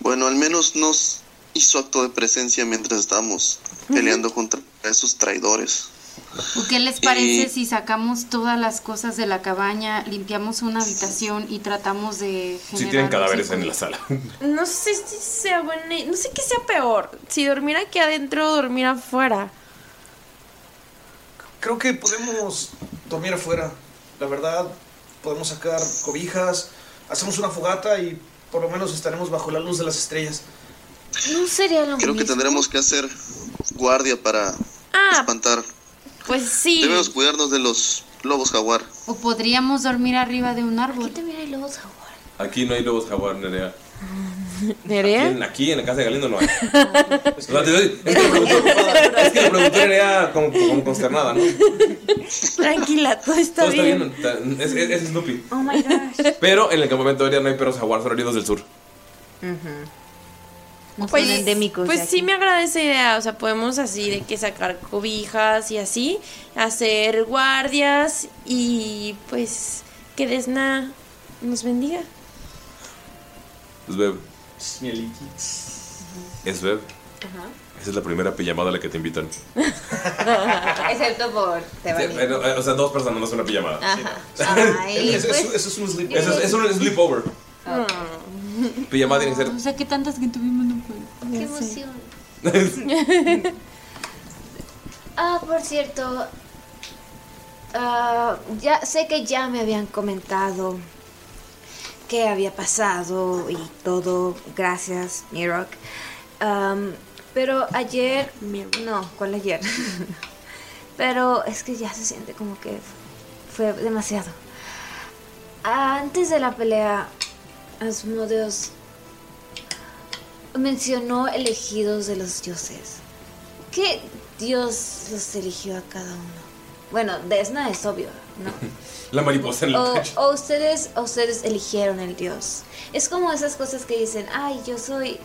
Bueno, al menos nos hizo acto de presencia mientras estábamos peleando contra esos traidores. ¿O ¿Qué les parece si sacamos todas las cosas de la cabaña, limpiamos una habitación y tratamos de Sí, generar tienen cadáveres en la sala. No sé si sea buena. No sé qué sea peor. Si dormir aquí adentro o dormir afuera. Creo que podemos dormir afuera. La verdad, podemos sacar cobijas, hacemos una fogata y por lo menos estaremos bajo la luz de las estrellas. No sería lo Creo que tendremos que hacer guardia para Ah, espantar. pues sí. Debemos cuidarnos de los lobos jaguar. O podríamos dormir arriba de un árbol. también hay lobos Aquí no hay lobos jaguar, Nerea. Aquí ¿Nerea? en, aquí en la casa de Galindo no hay. Es que lo preguntó, es que lo preguntó Nerea como, como consternada, ¿no? Tranquila, todo está Todo está bien. bien. Es, es, es Snoopy. Oh my gosh. Pero en el campamento de Nerea no hay perros jaguar, son heridos del sur. No Pues, son endémicos. pues sí aquí. me agrada esa idea, o sea, podemos así de que sacar cobijas y así, hacer guardias y pues que Desna nos bendiga. Sveb. Sveb. Esa es la primera pijamada a la que te invitan. Excepto por pero, eh, o sea, dos personas no es una pijamada. Ajá. Ay, Eso, pues, eso- eso es un sleep. Eso es, es un sleepover. Pijamada tiene que ser. O sea, que tantas que tuvimos no puedo. Qué emoción. Ah, por cierto, ah, ya sé que ya me habían comentado qué había pasado y todo. Gracias, Mirok. Am, pero ayer, no, ¿cuál ayer? pero es que ya se siente como que fue demasiado. Antes de la pelea, Asmodeus mencionó elegidos de los dioses. ¿Qué dios los eligió a cada uno? Bueno, Desna es obvio, ¿no? La mariposa en el O, pecho. o ustedes, o ustedes eligieron el dios. Es como esas cosas que dicen, ay, yo soy,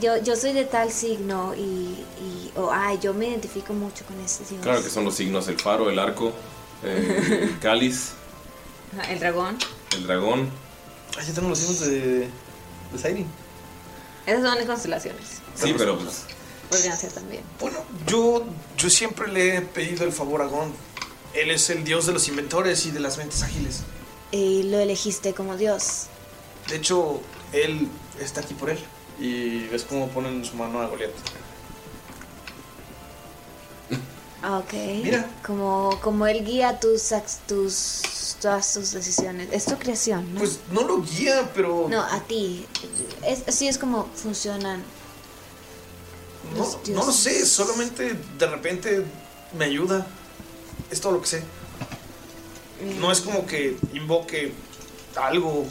yo, yo soy de tal signo y, y- o ay, yo me identifico mucho con ese dios. Claro que son los signos: el faro, el arco, eh, el cáliz, Ajá, El dragón. el dragón. Ah, ya tengo los signos de, de Siren. Esas son las constelaciones. Sí, pero pues. Podrían ser también. Bueno, yo, yo siempre le he pedido el favor a Gon. Él es el dios de los inventores y de las mentes ágiles. Y lo elegiste como dios. De hecho, él está aquí por él. Y ves cómo ponen su mano a Goliath. Ah, Ok. Mira. Como, como él guía tus, ac- tus, todas tus decisiones. Es tu creación, ¿no? Pues no lo guía, pero. No, a ti. Es, así es como funcionan. No, los no lo sé, solamente de repente me ayuda. Es todo lo que sé. No es como que invoque algo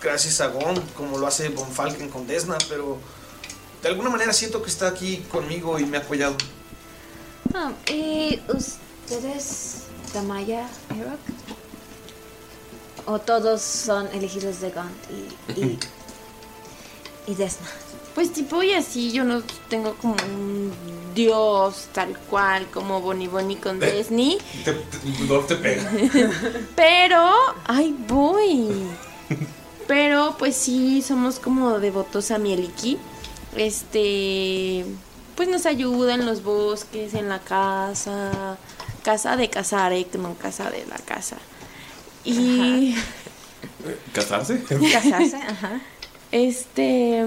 gracias a Gon, como lo hace Von Falken con Desna, pero de alguna manera siento que está aquí conmigo y me ha apoyado. Ah, ¿Y ustedes, Tamaya, Erok? ¿O todos son elegidos de Gaunt y, y, y Desna? Pues tipo y así, yo no tengo como un dios tal cual como Bonnie Bonnie con Disney. Te, te, pega. Pero, ay, voy. Pero pues sí, somos como devotos a Mieliki. Este, pues nos ayuda en los bosques, en la casa. Casa de Casarek, no casa de la casa. Y ¿Casarse? casarse, ajá. Este.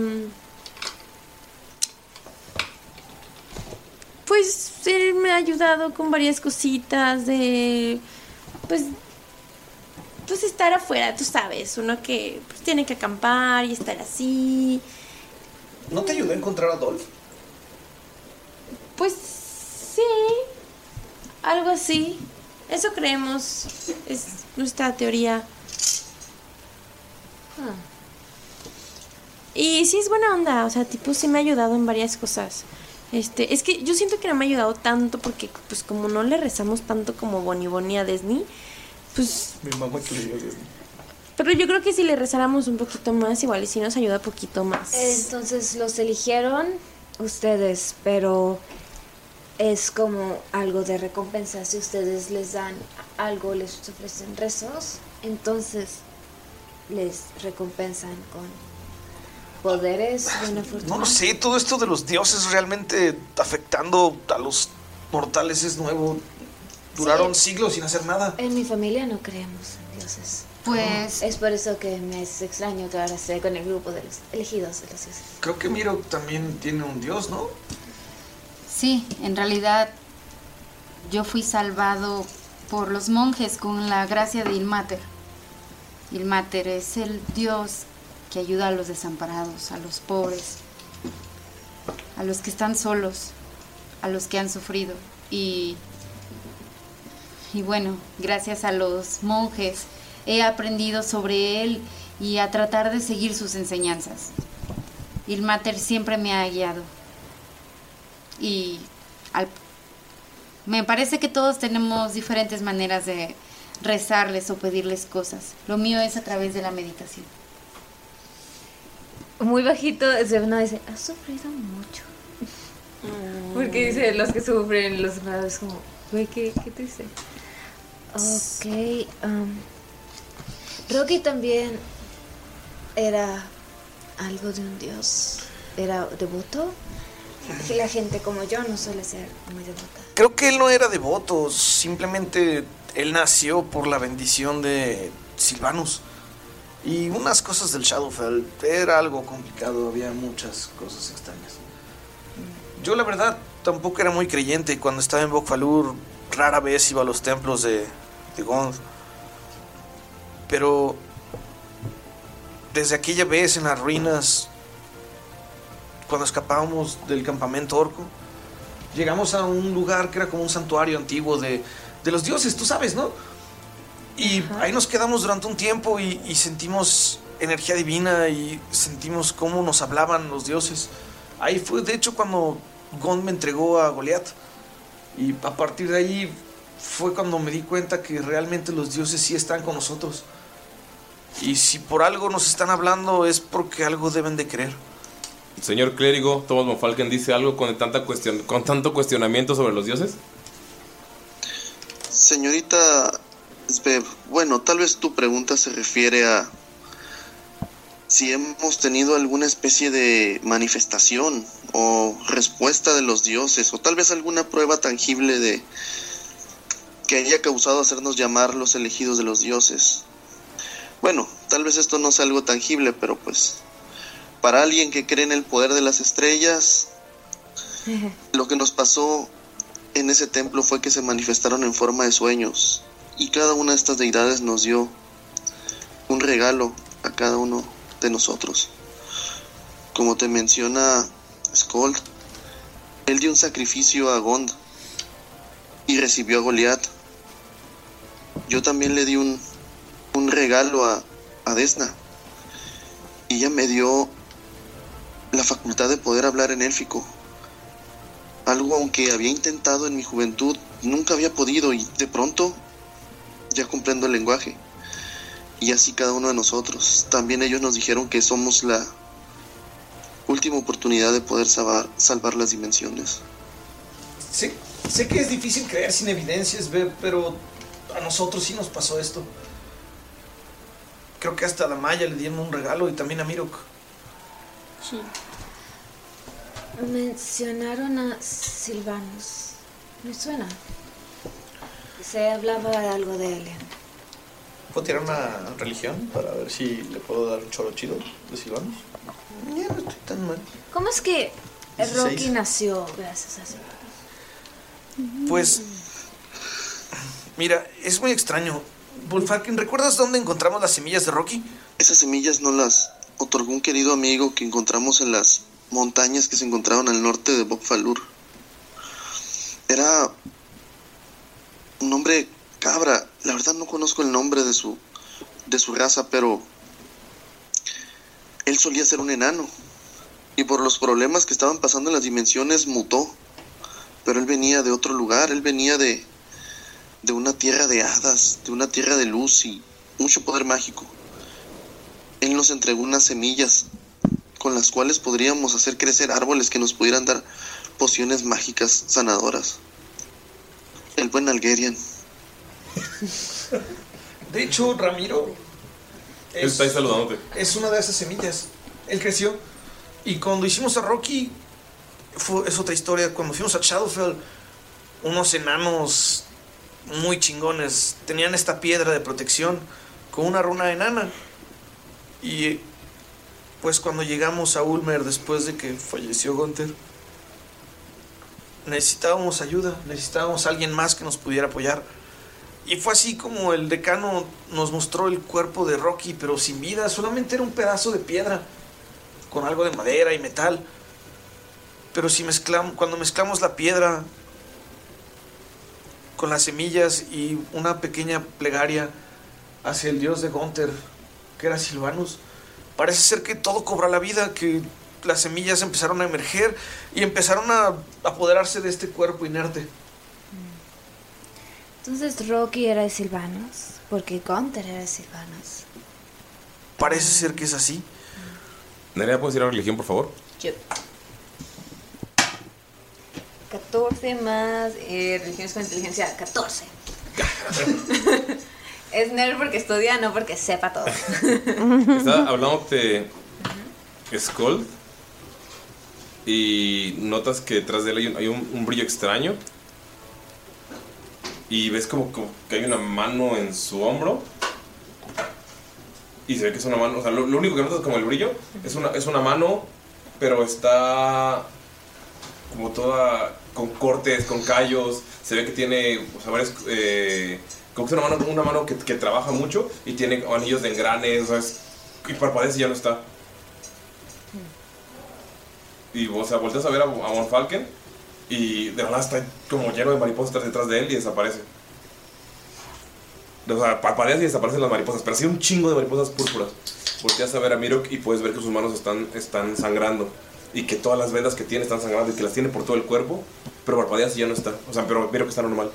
Pues él me ha ayudado con varias cositas de. Pues. Pues estar afuera, tú sabes. Uno que pues, tiene que acampar y estar así. ¿No te ayudó a encontrar a Dolph? Pues sí. Algo así. Eso creemos. Es nuestra teoría. Y sí es buena onda, o sea, tipo sí me ha ayudado en varias cosas. Este, es que yo siento que no me ha ayudado tanto porque pues como no le rezamos tanto como Bonnie Bonnie a Disney, pues Mi mamá que le dio Pero yo creo que si le rezáramos un poquito más, igual y si nos ayuda poquito más. Entonces los eligieron ustedes, pero es como algo de recompensa. Si ustedes les dan algo, les ofrecen rezos, entonces les recompensan con poderes, buena fortuna. No lo sé, todo esto de los dioses realmente afectando a los mortales es nuevo. Duraron siglos sin hacer nada. En mi familia no creemos en dioses. Pues- Es por eso que me es extraño que ahora esté con el grupo de los elegidos de los dioses. Creo que Miro también tiene un dios, ¿no? Sí, en realidad yo fui salvado por los monjes con la gracia de Ilmater. Ilmater es el dios que ayuda a los desamparados, a los pobres, a los que están solos, a los que han sufrido. Y, y bueno, gracias a los monjes he aprendido sobre él y a tratar de seguir sus enseñanzas. Ilmater siempre me ha guiado. Y al- me parece que todos tenemos diferentes maneras de rezarles o pedirles cosas. Lo mío es a través de la meditación. Muy bajito, Sebna dice, has sufrido mucho. Porque dice, los que sufren, los separados, como, güey, ¿qué, qué te dice? Ok, um, Rocky también era algo de un dios. Era devoto. La gente como yo no suele ser muy devota. Creo que él no era devoto, simplemente él nació por la bendición de Silvanus. Y unas cosas del Shadowfell era algo complicado, había muchas cosas extrañas. Yo la verdad tampoco era muy creyente cuando estaba en Bokfalur rara vez iba a los templos de, de Gond. Pero desde aquella vez en las ruinas, cuando escapábamos del campamento orco, llegamos a un lugar que era como un santuario antiguo de, de los dioses, tú sabes, ¿no? Y ahí nos quedamos durante un tiempo y, y sentimos energía divina y sentimos cómo nos hablaban los dioses. Ahí fue, de hecho, cuando Gon me entregó a Goliat. Y a partir de ahí fue cuando me di cuenta que realmente los dioses sí están con nosotros. Y si por algo nos están hablando es porque algo deben de creer. Señor clérigo, Thomas Monfalken dice algo con, tanta cuestión, con tanto cuestionamiento sobre los dioses. Señorita Svev, bueno, tal vez tu pregunta se refiere a si hemos tenido alguna especie de manifestación o respuesta de los dioses, o tal vez alguna prueba tangible de que haya causado hacernos llamar los elegidos de los dioses. Bueno, tal vez esto no sea algo tangible, pero pues para alguien que cree en el poder de las estrellas, lo que nos pasó en ese templo fue que se manifestaron en forma de sueños y cada una de estas deidades nos dio un regalo a cada uno de nosotros. Como te menciona Skold, él dio un sacrificio a Gond y recibió a Goliat. Yo también le di un, un regalo a, a Desna y ella me dio la facultad de poder hablar en élfico. Algo aunque había intentado en mi juventud, nunca había podido y de pronto ya comprendo el lenguaje. Y así cada uno de nosotros. También ellos nos dijeron que somos la última oportunidad de poder salvar, salvar las dimensiones. Sé, sé que es difícil creer sin evidencias, Beb, pero a nosotros sí nos pasó esto. Creo que hasta a la Maya le dieron un regalo y también a Mirok. Sí. Mencionaron a Silvanus. Me suena. Se hablaba de algo de él. ¿Puedo tirar una religión para ver si le puedo dar un choro chido de Silvanus? Ya no estoy tan mal. ¿Cómo es que 16. Rocky nació gracias a Silvanus? Pues, mira, es muy extraño. Bullfalken, ¿recuerdas dónde encontramos las semillas de Rocky? Esas semillas no las otorgó un querido amigo que encontramos en las montañas que se encontraban al norte de Bokfalur. Era un hombre cabra. La verdad no conozco el nombre de su de su raza, pero él solía ser un enano. Y por los problemas que estaban pasando en las dimensiones mutó. Pero él venía de otro lugar, él venía de de una tierra de hadas, de una tierra de luz y mucho poder mágico. Él nos entregó unas semillas con las cuales podríamos hacer crecer árboles que nos pudieran dar pociones mágicas sanadoras. El buen Algerian. De hecho, Ramiro Él está ahí saludándote. es una de esas semillas. Él creció. Y cuando hicimos a Rocky, fue, es otra historia. Cuando fuimos a Shadowfell, unos enanos muy chingones tenían esta piedra de protección con una runa enana. Y pues cuando llegamos a Ulmer después de que falleció Gunther, necesitábamos ayuda, necesitábamos alguien más que nos pudiera apoyar. Y fue así como el decano nos mostró el cuerpo de Rocky, pero sin vida, solamente era un pedazo de piedra, con algo de madera y metal. Pero si mezclamos, cuando mezclamos la piedra con las semillas y una pequeña plegaria hacia el dios de Gunther, que era Silvanus, parece ser que todo cobra la vida, que las semillas empezaron a emerger y empezaron a apoderarse de este cuerpo inerte. Entonces Rocky era de Silvanos, porque Gunther era de Silvanos. Parece ser que es así. Nerea, ¿puedes ir a religión, por favor? Yo. 14 más eh, religiones con inteligencia, 14. es nerd porque estudia, no porque sepa todo. Está hablando de Skull. Y notas que detrás de él hay un, hay un- brillo extraño. Y ves como, que hay una mano en su hombro. Y se ve que es una mano. O sea, lo, único que notas como el brillo es una, es una mano, pero está como toda con cortes, con callos. Se ve que tiene o sea, varios, eh, como que es una mano, una mano que, que trabaja mucho y tiene anillos de engranes. Y parpadea y ya no está. Y o sea, volteas a ver a, a Von Falken y de la nada está como lleno de mariposas detrás de él y desaparece. O sea, parpadeas y desaparecen las mariposas, pero así un chingo de mariposas púrpuras. Volteas a ver a Mirok y puedes ver que sus manos están, están sangrando. Y que todas las vendas que tiene están sangrando y que las tiene por todo el cuerpo. Pero parpadeas y ya no está. O sea, pero Mirok está normal.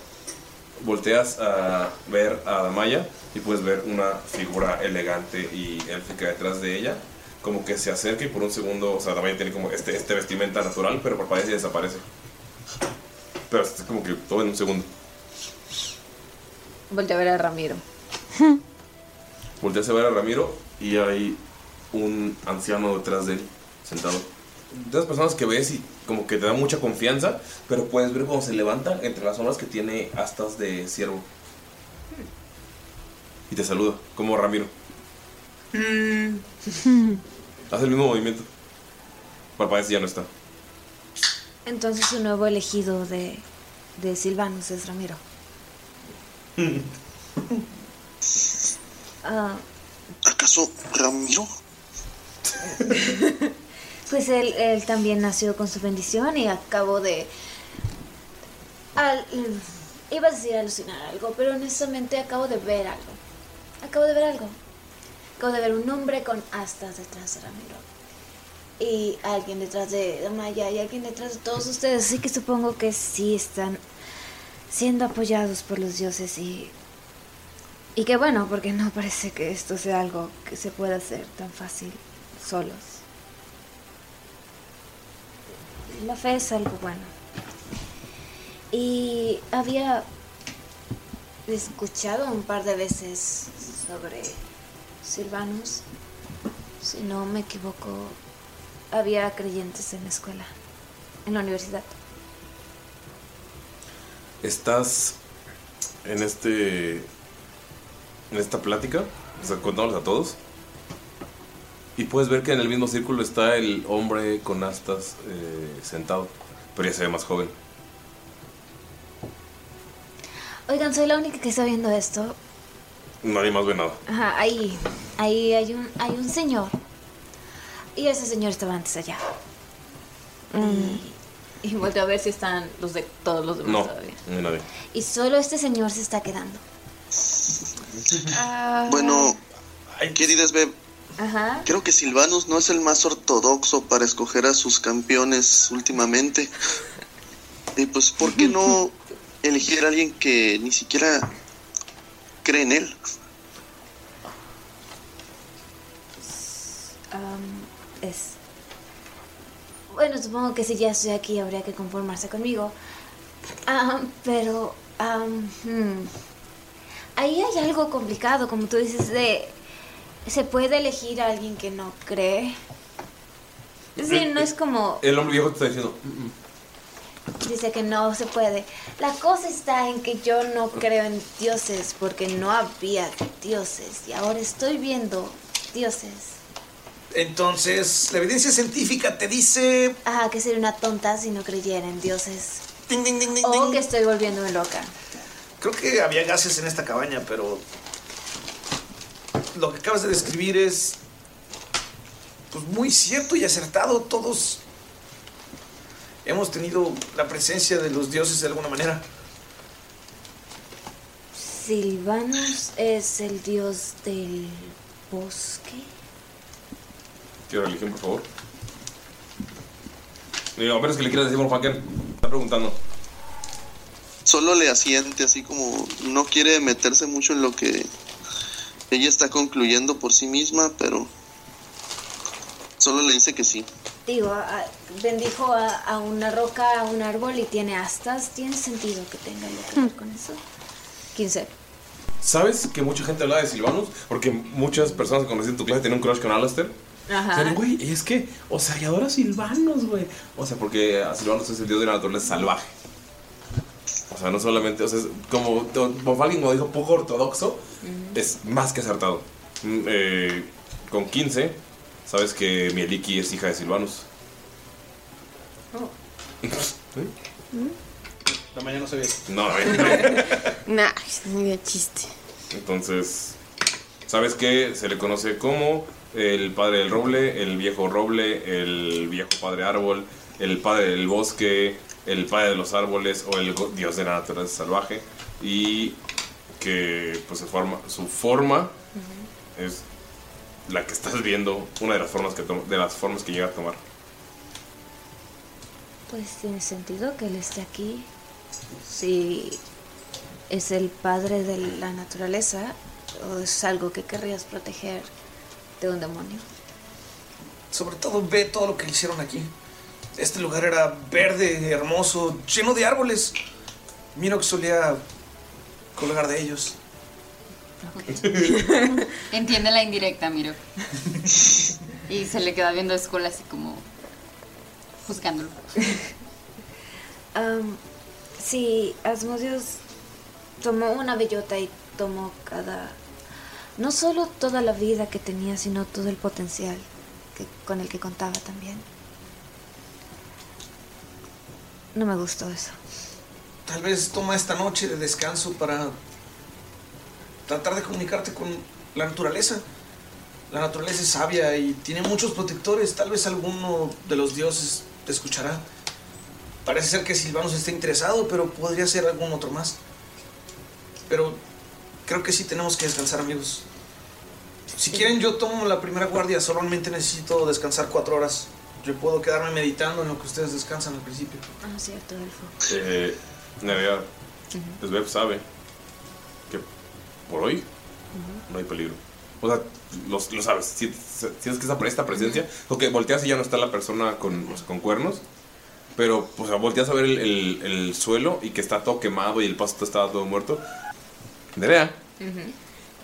Volteas a ver a Damaya y puedes ver una figura elegante y élfica detrás de ella. Como que se acerca y por un segundo, o sea, Damaya tiene como este, este vestimenta natural, pero parpadea y desaparece. Pero es como que todo en un segundo. Voltea a ver a Ramiro. Volteas a ver a Ramiro y hay un anciano detrás de él, sentado. De esas personas que ves y como que te da mucha confianza, pero puedes ver cómo se levanta entre las sombras que tiene astas de ciervo. Y te saluda, como Ramiro. Hace el mismo movimiento. Parpadeas y ya no está. Entonces su nuevo elegido de, de Silvanus es Ramiro. Ah, ¿Acaso Ramiro? pues él, él también nació con su bendición y acabo de... Al, iba a decir alucinar algo, pero honestamente acabo de ver algo. Acabo de ver algo. Acabo de ver un hombre con astas detrás de Ramiro. Y alguien detrás de Damaya y alguien detrás de todos ustedes. Así que supongo que sí están siendo apoyados por los dioses y... Y qué bueno, porque no parece que esto sea algo que se pueda hacer tan fácil solos. La fe es algo bueno. Y había escuchado un par de veces sobre Silvanus. Si no me equivoco, había creyentes en la escuela, en la universidad. Estás en este. en esta plática, o sea, contándoles a todos. Y puedes ver que en el mismo círculo está el hombre con astas eh, sentado, pero ya se ve más joven. Oigan, soy la única que está viendo esto. Nadie más ve nada. Ajá, ahí, ahí hay un, hay un señor. Y ese señor estaba antes allá. Y volteo a ver si están los de todos los demás No, todavía. no hay nadie. Y solo este señor se está quedando. Ah, Bueno, queridas Beb, Ajá. creo que Silvanus no es el más ortodoxo para escoger a sus campeones últimamente. Y pues, ¿por qué no elegir a alguien que ni siquiera cree en él? am, es... Bueno, supongo que si ya estoy aquí habría que conformarse conmigo. Am, pero... am, hmm, Ahí hay algo complicado, como tú dices, de... Se puede elegir a alguien que no cree. Sí, no es como... El hombre viejo te está diciendo. "Mm, mm". Dice que no se puede. La cosa está en que yo no creo en dioses porque no había dioses y ahora estoy viendo dioses. Entonces, la evidencia científica te dice. Ah, que sería una tonta si no creyera en dioses. Ding, ding, ding, ding, o que estoy volviéndome loca. Creo que había gases en esta cabaña, pero. Lo que acabas de describir es. Pues muy cierto y acertado. Todos. Hemos tenido la presencia de los dioses de alguna manera. Silvanus es el dios del bosque. Quiero religión, por favor. Digo, a menos que le quieras decir, por Joaquín. Está preguntando. Solo le asiente, así como no quiere meterse mucho en lo que ella está concluyendo por sí misma, pero solo le dice que sí. Digo, a- bendijo a, a una roca, a un árbol y tiene astas. ¿Tiene sentido que tenga algo que ver con eso? 15. ¿Sabes que mucha gente habla de Silvanus? Porque muchas personas que conocí en tu clase tienen un crush con Alastair. Ajá. O sea, güey, es que, o sea, y adora a Silvanus, güey. O sea, porque a Silvanus es el dios de la naturaleza salvaje. O sea, no solamente, o sea, es como como alguien como dijo, poco ortodoxo, es más que acertado. Mm, eh, con 15, sabes que Mieliki es hija de Silvanus. La mañana no se ve. No, eh. Nah, es muy de chiste. Entonces, ¿sabes qué? Se le conoce como el padre del roble, el viejo roble, el viejo padre árbol, el padre del bosque, el padre de los árboles o el dios de la naturaleza salvaje. Y que pues su forma, su forma es la que estás viendo, una de las formas que, to- de las formas que llega a tomar. Pues tiene sentido que él esté aquí. Si es el padre de la naturaleza o es algo que querrías proteger de un demonio. Sobre todo ve todo lo que le hicieron aquí. Este lugar era verde, hermoso, lleno de árboles. Miro que solía colgar de ellos. Entiende la indirecta, miro. Y se le queda viendo a Skull así como juzgándolo. Am, sí, Asmodeus tomó una bellota y tomó cada... No solo toda la vida que tenía, sino todo el potencial que, con el que contaba también. No me gustó eso. Tal vez toma esta noche de descanso para tratar de comunicarte con la naturaleza. La naturaleza es sabia y tiene muchos protectores. Tal vez alguno de los dioses te escuchará. Parece ser que Silvanus está interesado, pero podría ser algún otro más. Pero creo que sí tenemos que descansar, amigos. Si quieren, yo tomo la primera guardia. Solamente necesito descansar cuatro horas. Yo puedo quedarme meditando en lo que ustedes descansan al principio. Ah, cierto, Elfo. Eh, Nerea, Sveb sabe por hoy no hay peligro. O sea, lo, lo sabes. Si- si- Tienes que esta, esta presencia. Porque volteas y ya no está la persona con, o sea, con cuernos. Pero, sea, volteas a ver el, el- el suelo y que está todo quemado y el pasto está todo muerto. Nerea,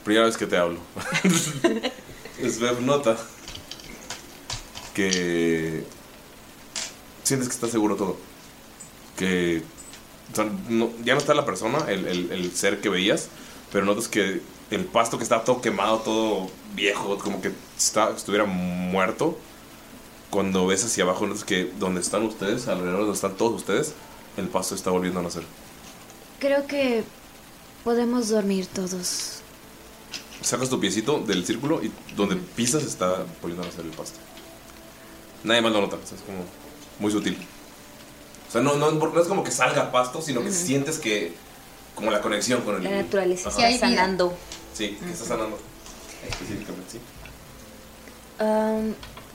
primera vez que te hablo. Sveb nota que sientes que está seguro todo. Que o sea, no- ya no está la persona, el, el- el ser que veías, pero notas que el pasto que estaba todo quemado, todo viejo, como que está, estuviera muerto. Cuando ves hacia abajo, notas que donde están ustedes, alrededor de donde están todos ustedes, el pasto está volviendo a nacer. Creo que podemos dormir todos. Sacas tu piecito del círculo y donde pisas está volviendo a nacer el pasto. Nadie más lo nota, o sea, es como muy sutil. O sea, no, no, no es como que salga pasto, sino que Ujú. sientes que, como la conexión con el... La naturaleza Ajá. está sanando. Sí, que está sanando. Específicamente, sí.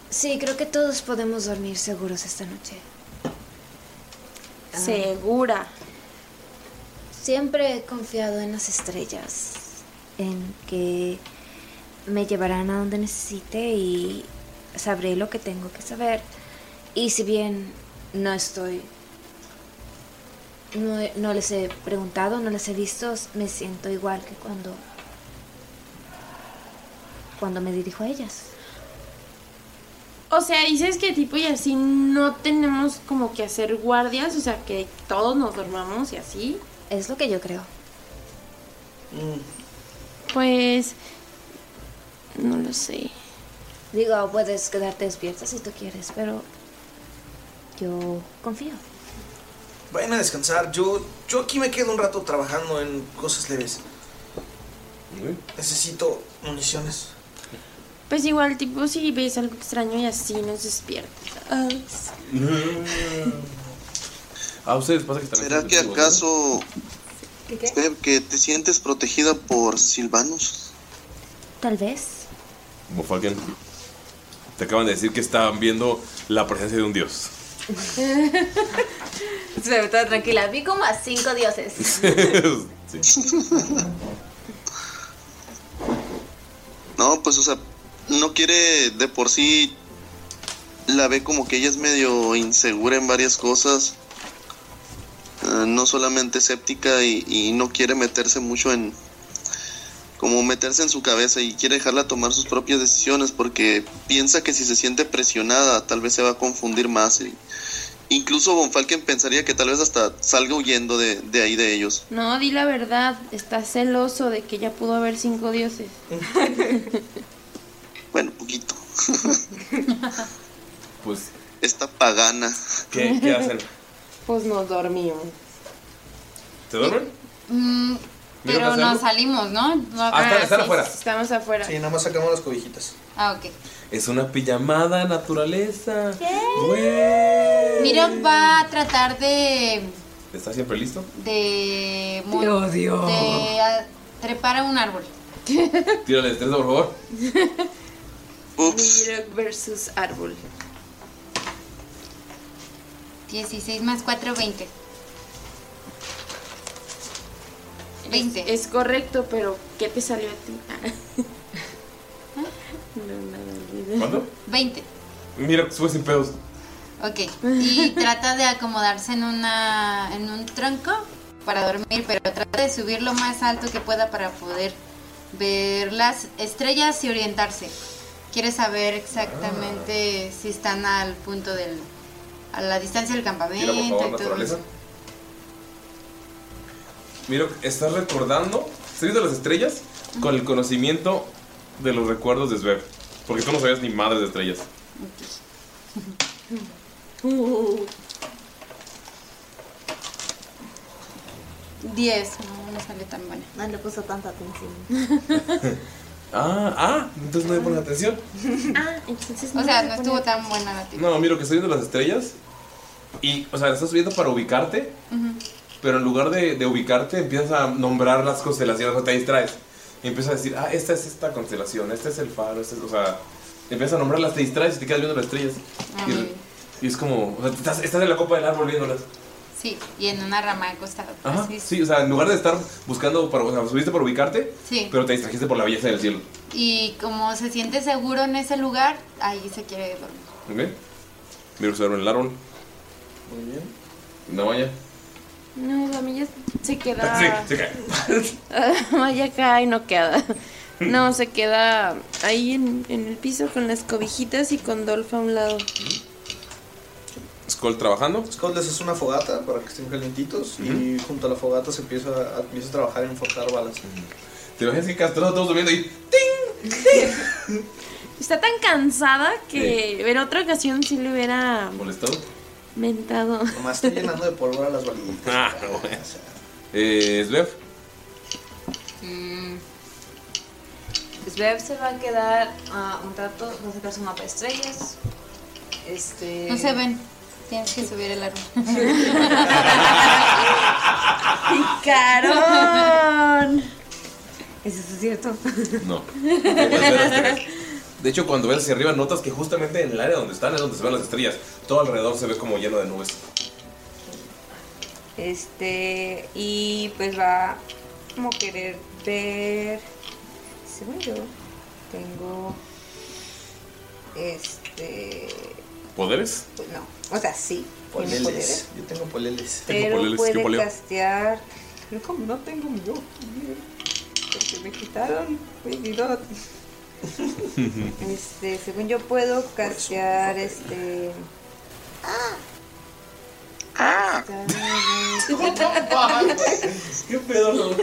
Sí, creo que todos podemos dormir seguros esta noche. Segura. Siempre he confiado en las estrellas, en que me llevarán a donde necesite y sabré lo que tengo que saber. Y si bien no estoy... No, no les he preguntado, no les he visto, me siento igual que cuando... Cuando me dirijo a ellas. O sea, dices que tipo y así no tenemos como que hacer guardias, o sea, que todos nos dormamos y así. Es lo que yo creo. Pues... No lo sé. Digo, puedes quedarte despierta si tú quieres, pero yo confío. Vayan a descansar. Yo, yo aquí me quedo un rato trabajando en cosas leves. Necesito municiones. Pues igual, tipo, si ves algo extraño y así nos despiertas. A ustedes pasa que están ¿Será que acaso Steph, que te sientes protegida por Silvanus? Tal vez. Como Falken. Te acaban de decir que estaban viendo la presencia de un dios. Se ve toda tranquila. Vi como a cinco dioses. No, pues o sea, no quiere de por sí la ve como que ella es medio insegura en varias cosas. Eh, no solamente escéptica y, y no quiere meterse mucho en como meterse en su cabeza y quiere dejarla tomar sus propias decisiones porque piensa que si se siente presionada tal vez se va a confundir más y incluso Von Falken pensaría que tal vez hasta salga huyendo de, de ahí de ellos. No, di la verdad. Estás celoso de que ya pudo haber cinco dioses. Bueno, poquito. Pues, Esta pagana. ¿qué, qué hacen? Pues nos dormimos. ¿Se duermen? Mm, pero ¿hace no algo? salimos, ¿no? No- Ah, están- están sí. afuera. Estamos afuera. Sí, nada más sacamos las cobijitas. Ah, ok. Es una pijamada naturaleza. Mira, va a tratar de. ¿Está siempre listo? de. Te odio. De a- trepar a un árbol. Tírale destreza, por favor. Mirok versus árbol. 16 más 4, 20. 20. Es, es correcto, pero ¿qué te salió a ti? Ah. no, nada. ¿Cuánto? 20. Mira, sube sin pedos. Ok. Y trata de acomodarse en una en un tronco para dormir, pero trata de subir lo más alto que pueda para poder ver las estrellas y orientarse. Quiere saber exactamente si están al punto del a la distancia del campamento Tira, por favor, y todo naturaleza. eso. Mira, estás recordando, estás viendo las estrellas con el conocimiento de los recuerdos de Svev. Porque tú no sabías ni madres de estrellas. Diez, no, no sale tan buena. No le puso tanta atención. Ah, ah, entonces no pones atención. Ah, entonces O sea, no estuvo tan buena la tira. No, mira, que estoy viendo las estrellas. Y, o sea, estás viendo para ubicarte. Pero en lugar de, de ubicarte, empiezas a nombrar las constelaciones, o te distraes. Y empiezas a decir, ah, esta es esta constelación, este es el faro, este es, o sea, empiezas a nombrarlas, te distraes y te quedas viendo las estrellas. Ah, y, muy bien. y es como, o sea, estás, estás en la copa del árbol viéndolas. Sí, y en una rama acostado. Ajá, sí, o sea, en lugar de estar buscando, para, o sea, subiste para ubicarte, Sí. pero te distrajiste por la belleza del cielo. Y como se siente seguro en ese lugar, ahí se quiere dormir. ¿Ok? Mira, observa en el árbol. Muy bien. No vaya. No, la milla se queda. Sí, se cae. Vaya acá y no queda. No, se queda ahí en, en el piso con las cobijitas y con Dolph a un lado. Skull trabajando. Scott les hace una fogata para que estén calientitos y junto a la fogata se empieza a, empieza a trabajar en forjar balas. Te imaginas que castrado todos durmiendo y Está tan cansada que en otra ocasión sí le hubiera molestado. Mentado. Nomás estoy llenando de pólvora las balitas. Ah, no, bueno. Eh, Svev. Mm. Svev se va a quedar ah, un rato, va a sacar su mapa de estrellas. Este. No se ven. Tienes que subir el árbol. ¡Picarón! ¿Eso es cierto? No. De hecho, cuando ves hacia arriba, notas que justamente en el área donde están es donde se ven las estrellas. Todo alrededor se ve como lleno de nubes. Este. Y pues va como querer ver. Según yo, tengo. este. ¿Poderes? pues no, o sea, sí, Poleles. poderes. Yo tengo poleles. Pero poleles, ¿qué puede poleo? castear. No, no tengo mi ojo, porque me quitaron mi dot. Este, según yo puedo castear este. ¿Qué pedo, no?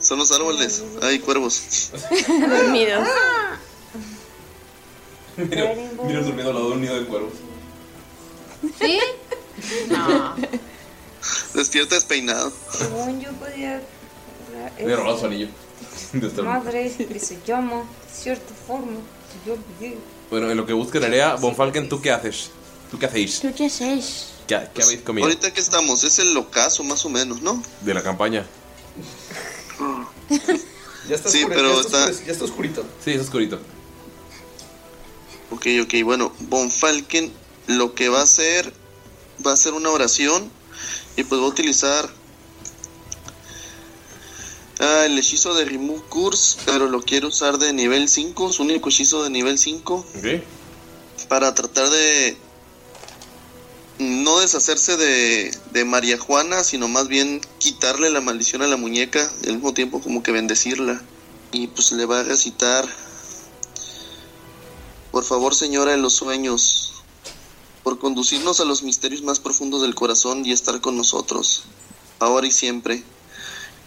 Son los árboles. Hay cuervos. Dormidos. Mira, mira durmiendo al lado de un nido de cuervos. ¿Sí? No. Despierta despeinado. Según yo podía. Me he robado su anillo. Madre, que se llama de cierta forma. Yo olvidé. Bueno, en lo que busca Nerea, Von Falken, ¿tú qué haces? ¿Tú qué hacéis? ¿Tú qué haces? ¿Qué, qué habéis comido? Ahorita que estamos, es el ocaso más o menos, ¿no? De la campaña. Ya está, Sí, oscure- pero ya está- ya está oscurito. Sí, es oscurito. Ok, ok, bueno, Von Falken lo que va a hacer va a hacer una oración y pues va a utilizar ah, el hechizo de Remove Curse, pero lo quiere usar de nivel 5, su único hechizo de nivel 5, Ok. para tratar de no deshacerse de, de María Juana, sino más bien quitarle la maldición a la muñeca, al mismo tiempo como que bendecirla. Y pues le va a recitar por favor, Señora de los sueños, por conducirnos a los misterios más profundos del corazón y estar con nosotros, ahora y siempre.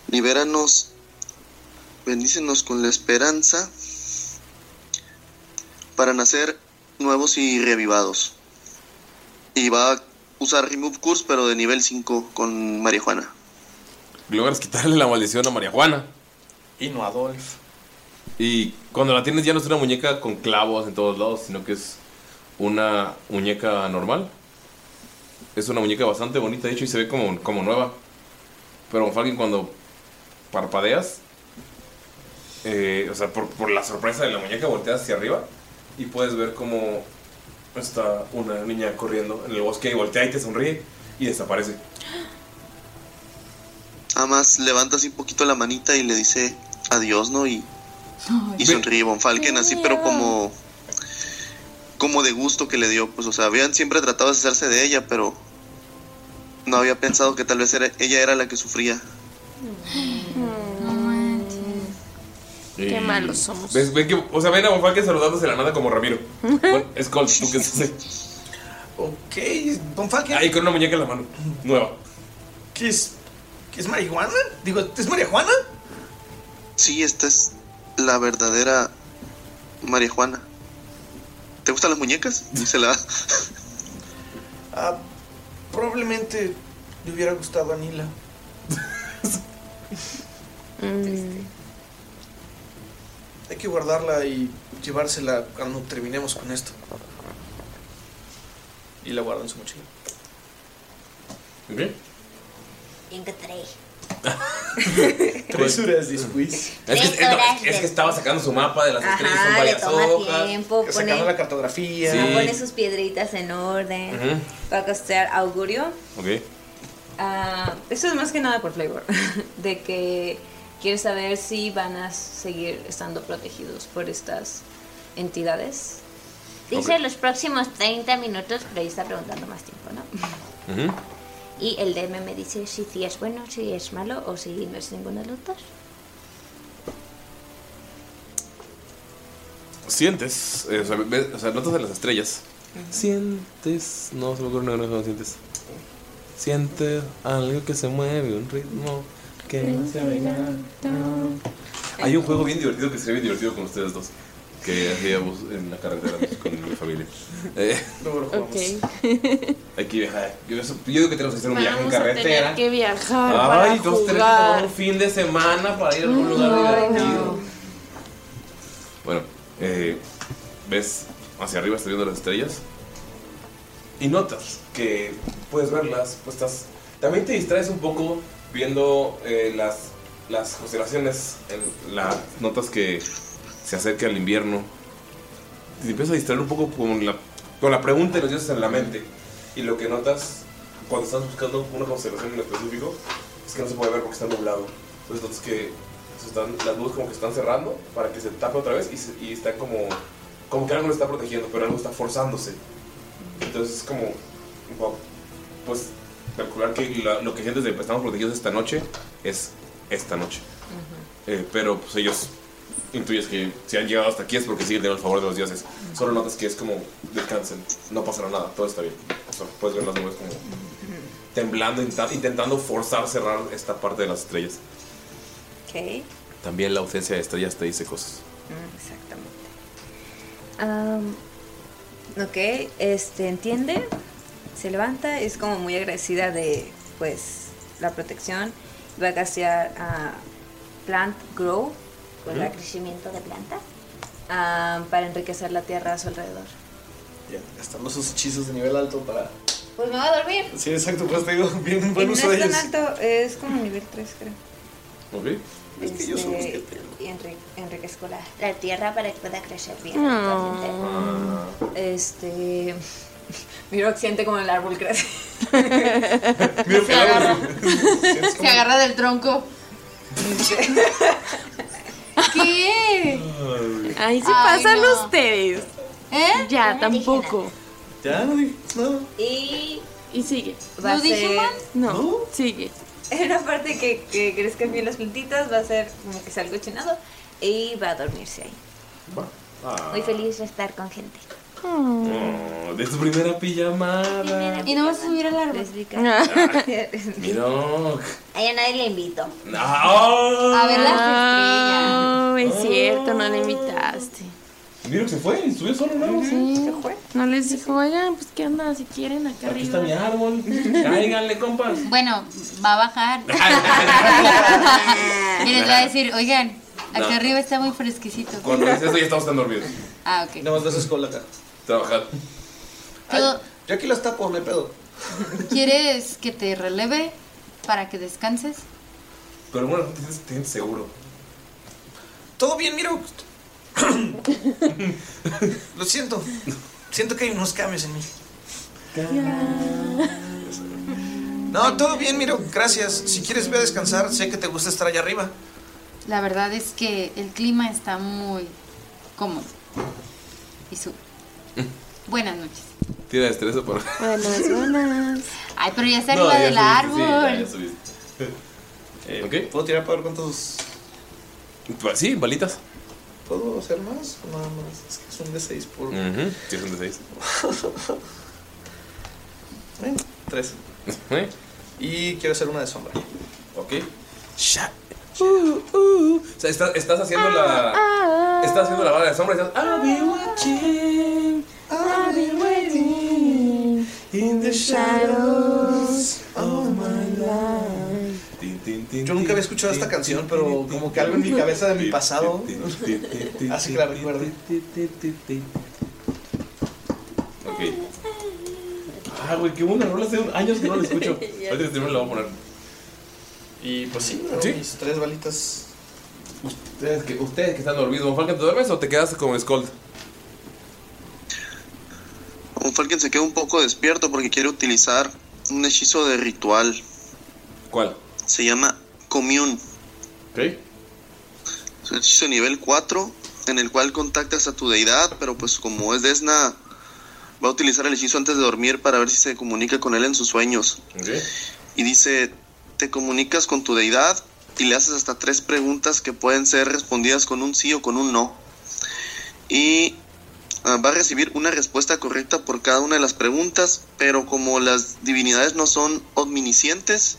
Libéranos, bendícenos con la esperanza para nacer nuevos y revivados. Y va a usar Remove Curse, pero de nivel 5 con María Juana. Logras quitarle la maldición a María Juana. Y no a Adolf. Y cuando la tienes ya no es una muñeca con clavos en todos lados, sino que es una muñeca normal. Es una muñeca bastante bonita, de hecho, y se ve como, como nueva. Pero Falken cuando parpadeas, eh, o sea, por, por la sorpresa de la muñeca, volteas hacia arriba y puedes ver como está una niña corriendo en el bosque y voltea y te sonríe y desaparece. Además levanta así un poquito la manita y le dice adiós, ¿no? Y, y sonríe Von Falken así, pero como como de gusto que le dio, pues, o sea, habían siempre tratado de hacerse de ella, pero no había pensado que tal vez era, ella era la que sufría. Qué Y- malos somos. ¿Ves? Ven que, o sea, ven a Von Falken saludándose de la nada como Ramiro. Bueno, es Colt, ¿tú qué haces? Ok, Von Falken. Ahí con una muñeca en la mano, nueva. ¿Qué es? ¿Qué es marihuana? Digo, ¿es María Juana? Sí, esta es la verdadera María Juana. ¿Te gustan las muñecas? Dice la... Ah, probablemente le hubiera gustado a Nila. Hay que guardarla y llevársela cuando terminemos con esto. Y la guardo en su mochila. ¿Ok? Encontré. Tresuras después. Es que, es, no, es que estaba sacando su mapa de las estrellas, son Ajá, le varias toma hojas. tiempo. Pone, sacando la cartografía. Sí. pone sus piedritas en orden. Va a costear augurio. Ok. Ah, eso es más que nada por flavor. de que quiere saber si van a seguir estando protegidos por estas entidades. Dice los próximos 30 minutos, pero ahí está preguntando más tiempo, ¿no? Ujú. Y el DM me dice si sí es bueno, si es malo o si no es ninguno de los dos. Sientes, eh, o, sea, ves- o sea, notas de las estrellas. Sientes, no se me ocurre una no sientes. Sientes algo que se mueve, un ritmo que no se ve Hay un juego bien divertido que se ve bien divertido con ustedes dos. Que hacíamos en la carretera con mi familia. Eh, hay que viajar. Yo, yo digo que tenemos que hacer un viaje en Vamos a carretera. tener que viajar Ay, para dos, tres, jugar. un fin de semana para ir a algún lugar Ay, divertido. Bueno, eh, ves hacia arriba, estás viendo las estrellas. Y notas que puedes verlas, pues estás. También te distraes un poco viendo eh, las, las constelaciones. En las notas que se acerca el invierno. Te empiezas a distraer un poco con la, con la pregunta de los dioses en la mente. Y lo que notas cuando estás buscando una constelación en específico es que no se puede ver porque está nublado. Entonces notas que las nubes como que están cerrando para que se tape otra vez y, está como como que algo lo está protegiendo, pero algo está forzándose. Entonces es como, pues calcular que la- lo que sientes de estamos protegidos esta noche es esta noche. Eh, pero pues ellos intuyes que si han llegado hasta aquí es porque siguen teniendo el favor de los dioses. Solo notas que es como descansen, no pasará nada, todo está bien. O sea, puedes ver las nubes como temblando, intenta- intentando forzar cerrar esta parte de las estrellas. Ok. También la ausencia de estrellas te dice cosas. Mm, Exactamente. Am, ok, este, entiende, se levanta, es como muy agradecida de, pues, la protección. Va a castear a Plant Grow, Ujú. el crecimiento de plantas, am, para enriquecer la tierra a su alrededor. Ya, gastando sus hechizos de nivel alto para. Pues me va a dormir. Sí, exacto, pues te digo, bien Y buen no uso de es tan ellos. alto, es como nivel 3, creo. Ok. Es que yo soy Este, y enri- enriquezco la, la tierra para que pueda crecer bien. No. actualmente. Este. Miro que siente como el árbol crece. Se agarra, se agarra del tronco. ¿Qué? Ahí sí Ay, pasan no. ustedes. ¿Eh? Ya, tampoco. Ya, no dije nada. Y. Y sigue. Va a ser. No, sigue. En la parte que, que crezcan bien las plantitas, va a ser como que salgo chinado. Y va a dormirse ahí. Ah. Muy feliz de estar con gente. Oh, de tu primera pijamada. Y no vas a subir al árbol. Mira. Ahí a nadie le invito. Ah. A ver las Ah, es cierto, no le invitaste. Mira que se fue, subió solo, ¿no? Sí, no les dijo, oigan, pues qué onda, si quieren acá Aquí arriba. está mi árbol. Cáiganle, compas. Bueno, va a bajar. y les va a decir, oigan, acá No. arriba está muy fresquecito. Cuando dices eso ya estamos tan dormidos. Ah, ok. Nada más ves escuela acá. Trabajar. ¿Todo- Yo aquí las tapo, no hay pedo. ¿Quieres que te releve para que descanses? Pero bueno, te sientes seguro. Todo bien, miro. Lo siento. Siento que hay unos cambios en mí. No, todo bien, miro. Gracias. Si quieres ve a descansar, sé que te gusta estar allá arriba. La verdad es que el clima está muy cómodo. Y sube. Buenas noches. Tira destreza por. Buenas, buenas. Ay, pero ya está No, arriba ya del subiste, árbol. sí, ya, subiste. Eh, ¿Puedo tirar para ver cuántos. Pues Sí, balitas. ¿Puedo hacer más? o Nada más. Es que es un D6 por. Ujú, Sí, es un de 6. Bueno, tres. Y quiero hacer una de sombra. Ok. Shut. Uh, uh. O sea, estás, estás haciendo la. Estás haciendo la bala de sombra y estás. I'll be watching. I'll be waiting. In the shadows of my life. Tin, tin, tin, Yo nunca había escuchado esta canción, pero como que algo en mi cabeza de mi pasado hace que la recuerde. Ok. Ah, güey, qué buena rola. Hace años que no la escucho. Ahorita que termine la voy a poner. Y pues sí, ¿Sí? mis tres balitas. Ustedes que, ustedes que están dormidos, ¿Falcon, te duermes o te quedas como Scold? Un Falken se queda un poco despierto porque quiere utilizar un hechizo de ritual. ¿Cuál? Se llama Commune. Ok. Es un hechizo de nivel 4 en el cual contactas a tu deidad, pero pues como es Desna, va a utilizar el hechizo antes de dormir para ver si se comunica con él en sus sueños. Ok. Y dice, te comunicas con tu deidad y le haces hasta tres preguntas que pueden ser respondidas con un sí o con un no. Y va a recibir una respuesta correcta por cada una de las preguntas, pero como las divinidades no son omniscientes,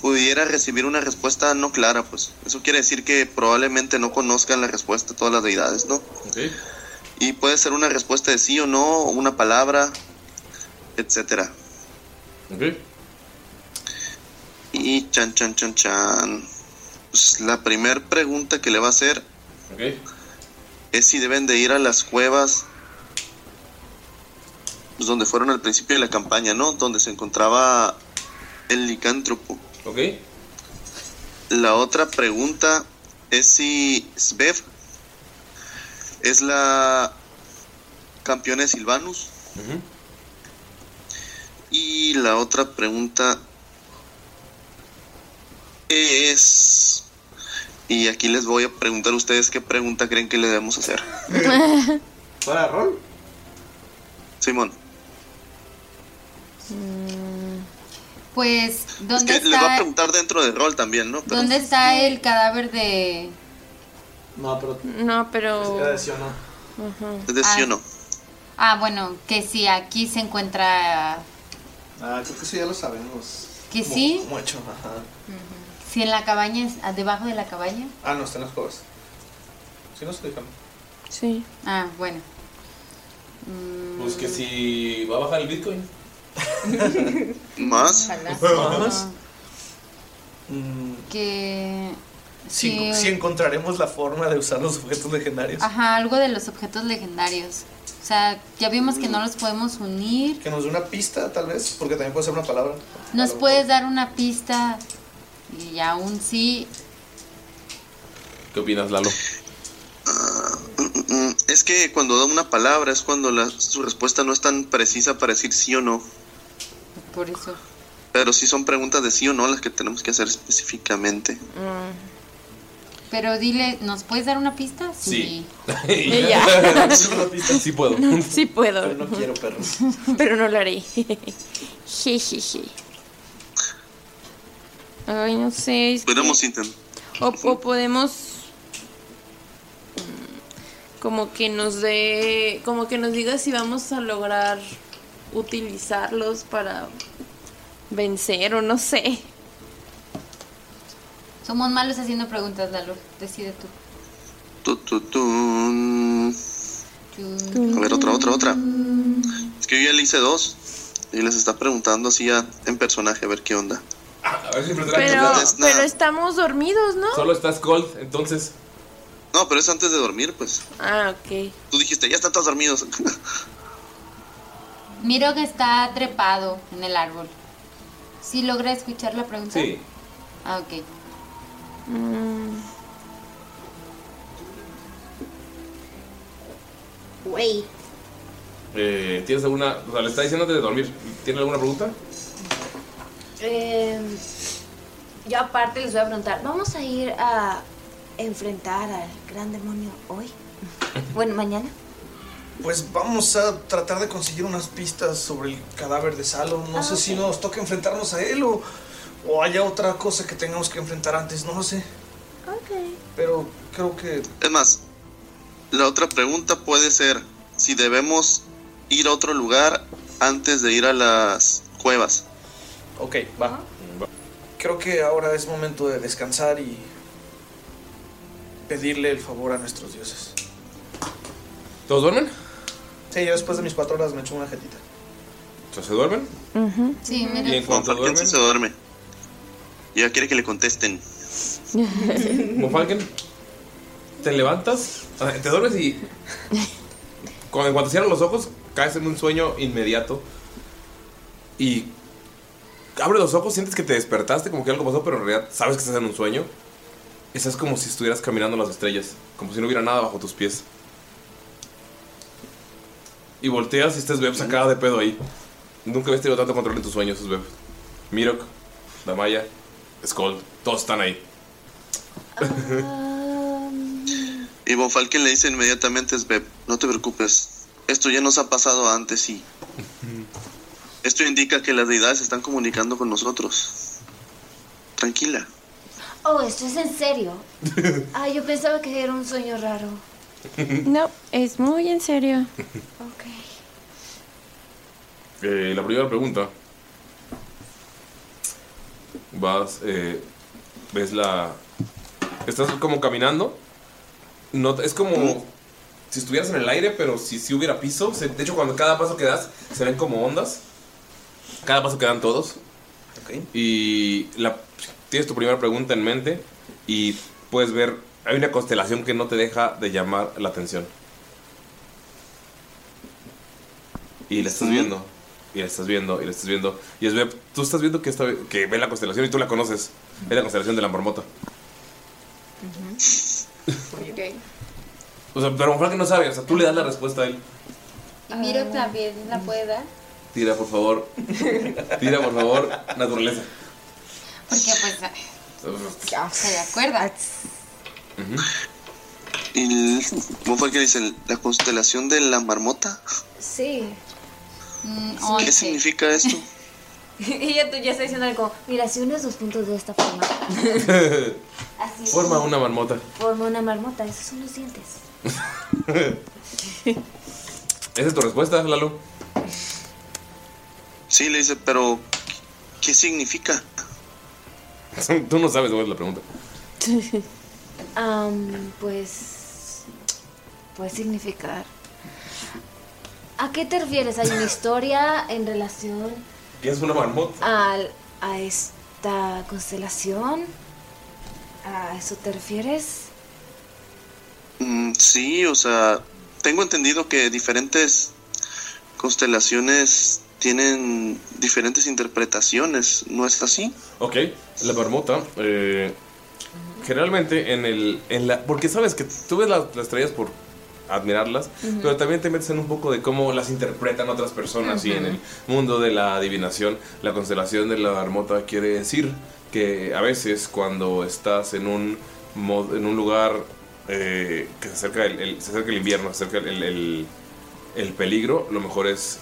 pudiera recibir una respuesta no clara, pues eso quiere decir que probablemente no conozcan la respuesta todas las deidades, ¿no? Y puede ser una respuesta de sí o no, una palabra, etcétera. Y chan, chan, chan, chan. Pues, la primera pregunta que le va a hacer. Es si deben de ir a las cuevas pues, donde fueron al principio de la campaña, ¿no? Donde se encontraba el licántropo. Ok. La otra pregunta es si Svev es la campeona de Silvanus. Y la otra pregunta es... Y aquí les voy a preguntar a ustedes qué pregunta creen que le debemos hacer. ¿Para rol? Simón. Mm, Pues, Es ¿dónde que les va a está, preguntar dentro del rol también, ¿no? Pero- ¿dónde está el cadáver de... No, pero. No, pero. Era de sí o no. Ajá. Es de sí o no. Ah, bueno, que si aquí se encuentra... Ah, creo que eso ya lo sabemos. ¿Que Como- sí? Hecho, ajá. Si en la cabaña, es ah, debajo de la cabaña. Ah, no, está en las cuevas. Sí, no se dejan. Sí. Ah, bueno. Mm, Pues que si va a bajar el Bitcoin. ¿Más? ¿Más? Mm, Que... si, sí. si encontraremos la forma de usar los objetos legendarios. Ajá, algo de los objetos legendarios. O sea, ya vimos que no los podemos unir. Que nos dé una pista, tal vez, porque también puede ser una palabra. ¿Nos puedes dar una pista? Y aún sí. ¿Qué opinas, Lalo? Mm, Es que cuando da una palabra es cuando la- su respuesta no es tan precisa para decir sí o no. Por eso. Pero sí son preguntas de sí o no las que tenemos que hacer específicamente. Pero dile, ¿nos puedes dar una pista? Sí. Y ya. sí puedo. Sí puedo. Pero no quiero perros. Pero no lo haré. Jejeje. Ay, no sé. es que- Podemos intentar. O, o podemos mm, como que nos dé, como que nos diga si vamos a lograr utilizarlos para vencer o no sé. Somos malos haciendo preguntas, Lalo. Decide tú. Tu, tu, tu. A ver, otra, otra, otra. Es que yo ya le hice dos. Y les está preguntando así ya en personaje a ver qué onda. A ver si me Pero, estamos dormidos, ¿no? Solo estás cold, entonces. No, pero es antes de dormir, pues. Ah, ok. Tú dijiste, ya están todos dormidos. Miro que está trepado en el árbol. ¿Sí logra escuchar la pregunta? Sí. Ah, ok. Güey. Eh, ¿Tienes alguna.? O sea, le está diciendo antes de dormir. ¿Tiene alguna pregunta? Eh, yo aparte les voy a preguntar, ¿vamos a ir a enfrentar al gran demonio hoy? Bueno, mañana. Pues vamos a tratar de conseguir unas pistas sobre el cadáver de Salo. No Ah, sé si nos toca enfrentarnos a él o, o haya otra cosa que tengamos que enfrentar antes. No lo sé. Ok. Pero creo que. Es más, la otra pregunta puede ser si debemos ir a otro lugar antes de ir a las cuevas. Ok, va. Creo que ahora es momento de descansar y pedirle el favor a nuestros dioses. ¿Todos duermen? Sí, yo después de mis cuatro horas me echo una jetita. ¿Se duermen? Sí, Y mira. en cuanto Falken sí duermen. se duerme. Y ya quiere que le contesten. Monfalken, te levantas, o sea, te duermes y. Cuando, en cuanto cierras los ojos, caes en un sueño inmediato. Y. Abres los ojos, sientes que te despertaste, como que algo pasó, pero en realidad sabes que estás en un sueño. Eso es como si estuvieras caminando en las estrellas, como si no hubiera nada bajo tus pies. Y volteas y estás Beb sacada de pedo ahí. Nunca habías tenido tanto control en tus sueños, es Beb. Mirok, Damaya, Skull, todos están ahí. Y Von Falken le dice inmediatamente a Sveb, no te preocupes, esto ya nos ha pasado antes y esto indica que las deidades se están comunicando con nosotros. Tranquila. Oh, esto es en serio. Ah, yo pensaba que era un sueño raro. No, es muy en serio. Ok. Eh, la primera pregunta. Vas, eh, ves la... Estás como caminando. No, es como si estuvieras en el aire, pero si, si hubiera piso. Se- de hecho, cuando cada paso que das, se ven como ondas. Cada paso que dan todos. Y la, tienes tu primera pregunta en mente y puedes ver, hay una constelación que no te deja de llamar la atención. Y la estás viendo, y la estás viendo, y la estás viendo. Y es Beb, tú estás viendo que, esta, que ve la constelación y tú la conoces. Es la constelación de la marmota. O sea, pero ojalá que no sabe, o sea, tú le das la respuesta a él. Y Miro también la puede dar. Tira, por favor. Tira, por favor, naturaleza. Porque pues ya se acuerda. Ujú. ¿Y cómo fue que dice? ¿La constelación de la marmota? Sí. ¿Qué significa esto? y ya tú ya está diciendo algo. Mira, si unes los puntos de esta forma, así Forma una marmota. forma una marmota. Esos son los dientes. ¿Esa es tu respuesta, Lalo? Sí, le dice, pero ¿qué significa? Tú no sabes cuál es la pregunta. Am, pues. Puede significar. ¿A qué te refieres? ¿Hay una historia en relación ¿Qué es una marmota? al, a esta constelación? ¿A eso te refieres? Mm, sí, o sea, tengo entendido que diferentes constelaciones tienen diferentes interpretaciones, ¿no es así? Ok, la marmota. eh, generalmente en el. En la, porque sabes que tú ves las, las estrellas por admirarlas, pero también te metes en un poco de cómo las interpretan otras personas. Y en el mundo de la adivinación, la constelación de la marmota quiere decir que a veces cuando estás en un, mod- en un lugar eh, que se acerca el, el- se acerca el invierno, se acerca el, el- el peligro, lo mejor es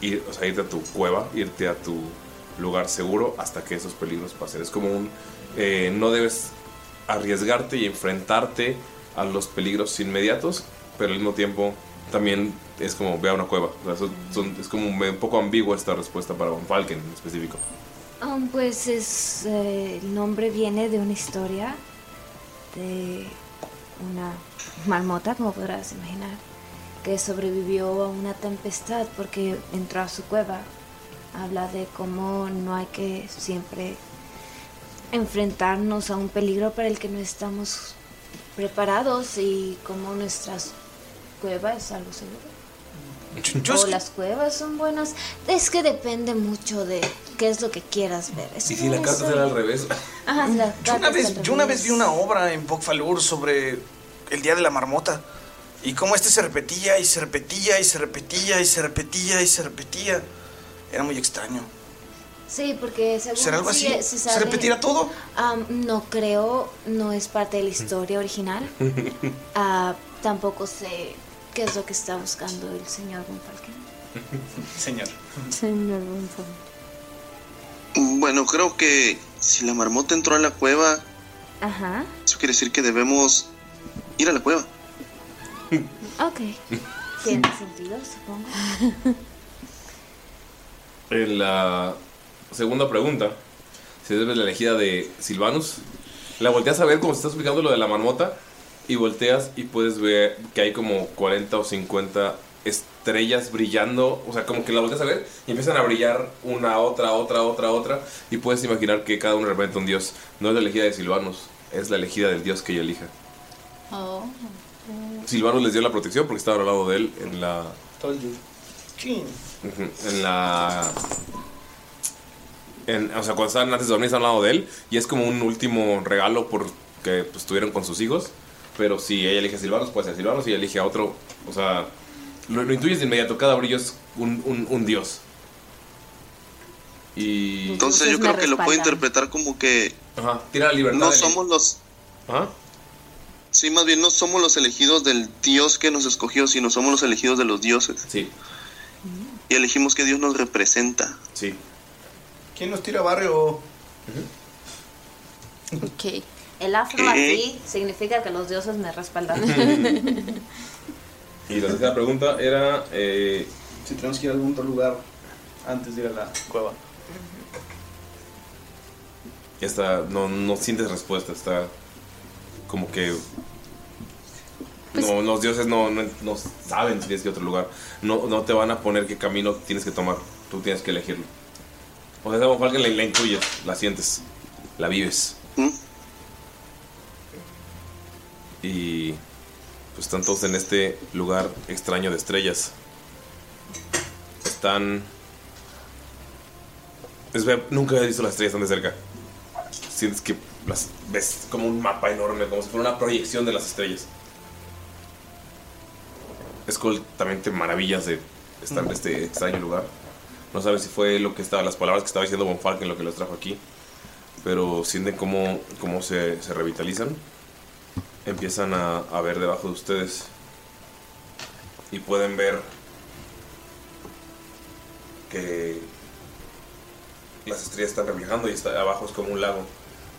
ir, o sea, irte a tu cueva, irte a tu lugar seguro hasta que esos peligros pasen. Es como un... eh, no debes arriesgarte y enfrentarte a los peligros inmediatos, pero al mismo tiempo también es como ve a una cueva. O sea, son- son- es como un poco ambigua esta respuesta para Von Falken en específico. Um, pues es, eh, el nombre viene de una historia de una marmota, como podrás imaginar, que sobrevivió a una tempestad porque entró a su cueva. Habla de cómo no hay que siempre enfrentarnos a un peligro para el que no estamos preparados y cómo nuestras cuevas es algo seguro. O las cuevas son buenas. Es que depende mucho de qué es lo que quieras ver. Es Y si la carta era al revés. Ajá, la Yo una, vez, yo una vez vi una obra en Pocfalur sobre el Día de la Marmota. Y cómo este se repetía y se repetía y se repetía y se repetía y se repetía. Era muy extraño. Sí, porque según ¿Será algo así? si ¿Se sale- repetirá todo? Am, no creo, no es parte de la historia original. Ah, tampoco sé qué es lo que está buscando el señor Von Falken. Señor. Señor Von Falken. Bueno, creo que si la marmota entró a la cueva, Ajá, eso quiere decir que debemos ir a la cueva. Ok. Tiene sentido, supongo. En la segunda pregunta, si debe la elegida de Silvanus, la volteas a ver como se está explicando lo de la marmota y volteas y puedes ver que hay como 40 o 50 estrellas brillando, o sea, como que la volteas a ver y empiezan a brillar una, otra, otra, otra, otra y puedes imaginar que cada uno representa un dios. No es la elegida de Silvanus, es la elegida del dios que ella elija. Oh. Silvanus les dio la protección porque estaban al lado de él en la Chin. Ujú, En la. En, o sea, cuando estaban antes de dormir, estaban al lado de él. Y es como un último regalo porque pues, estuvieron con sus hijos. Pero si ella elige a Silvanos, puede ser Silvanos. Si ella elige a otro, o sea, lo, lo intuyes de inmediato. Cada brillo es un, un- un dios. Y. Entonces yo creo que lo puedo interpretar como que Ajá, tira la libertad. no somos los... Ajá. Sí, más bien no somos los elegidos del Dios que nos escogió, sino somos los elegidos de los dioses. Sí. Y elegimos que Dios nos representa. Sí. ¿Quién nos tira barrio? Ok. El afro ¿Qué? así significa que los dioses me respaldan. Y la tercera pregunta era. eh, Si tenemos que ir a algún otro lugar antes de ir a la cueva. Esta, no, no sientes respuesta, está como que... no, los dioses no, no, no saben si tienes que ir a otro lugar. No, no te van a poner qué camino tienes que tomar. Tú tienes que elegirlo. O sea, como alguien la, la intuyes, la sientes, la vives. Y pues están todos en este lugar extraño de estrellas. Están... Es, nunca he visto las estrellas tan de cerca. Sientes que las ves como un mapa enorme, como si fuera una proyección de las estrellas. Es completamente maravillas de estar en este extraño lugar. No sabes si fue lo que estaba, las palabras que estaba diciendo Von Falken lo que los trajo aquí. Pero sienten cómo, cómo se, se revitalizan. empiezan a, a ver debajo de ustedes y pueden ver que las estrellas están reflejando y está, abajo es como un lago.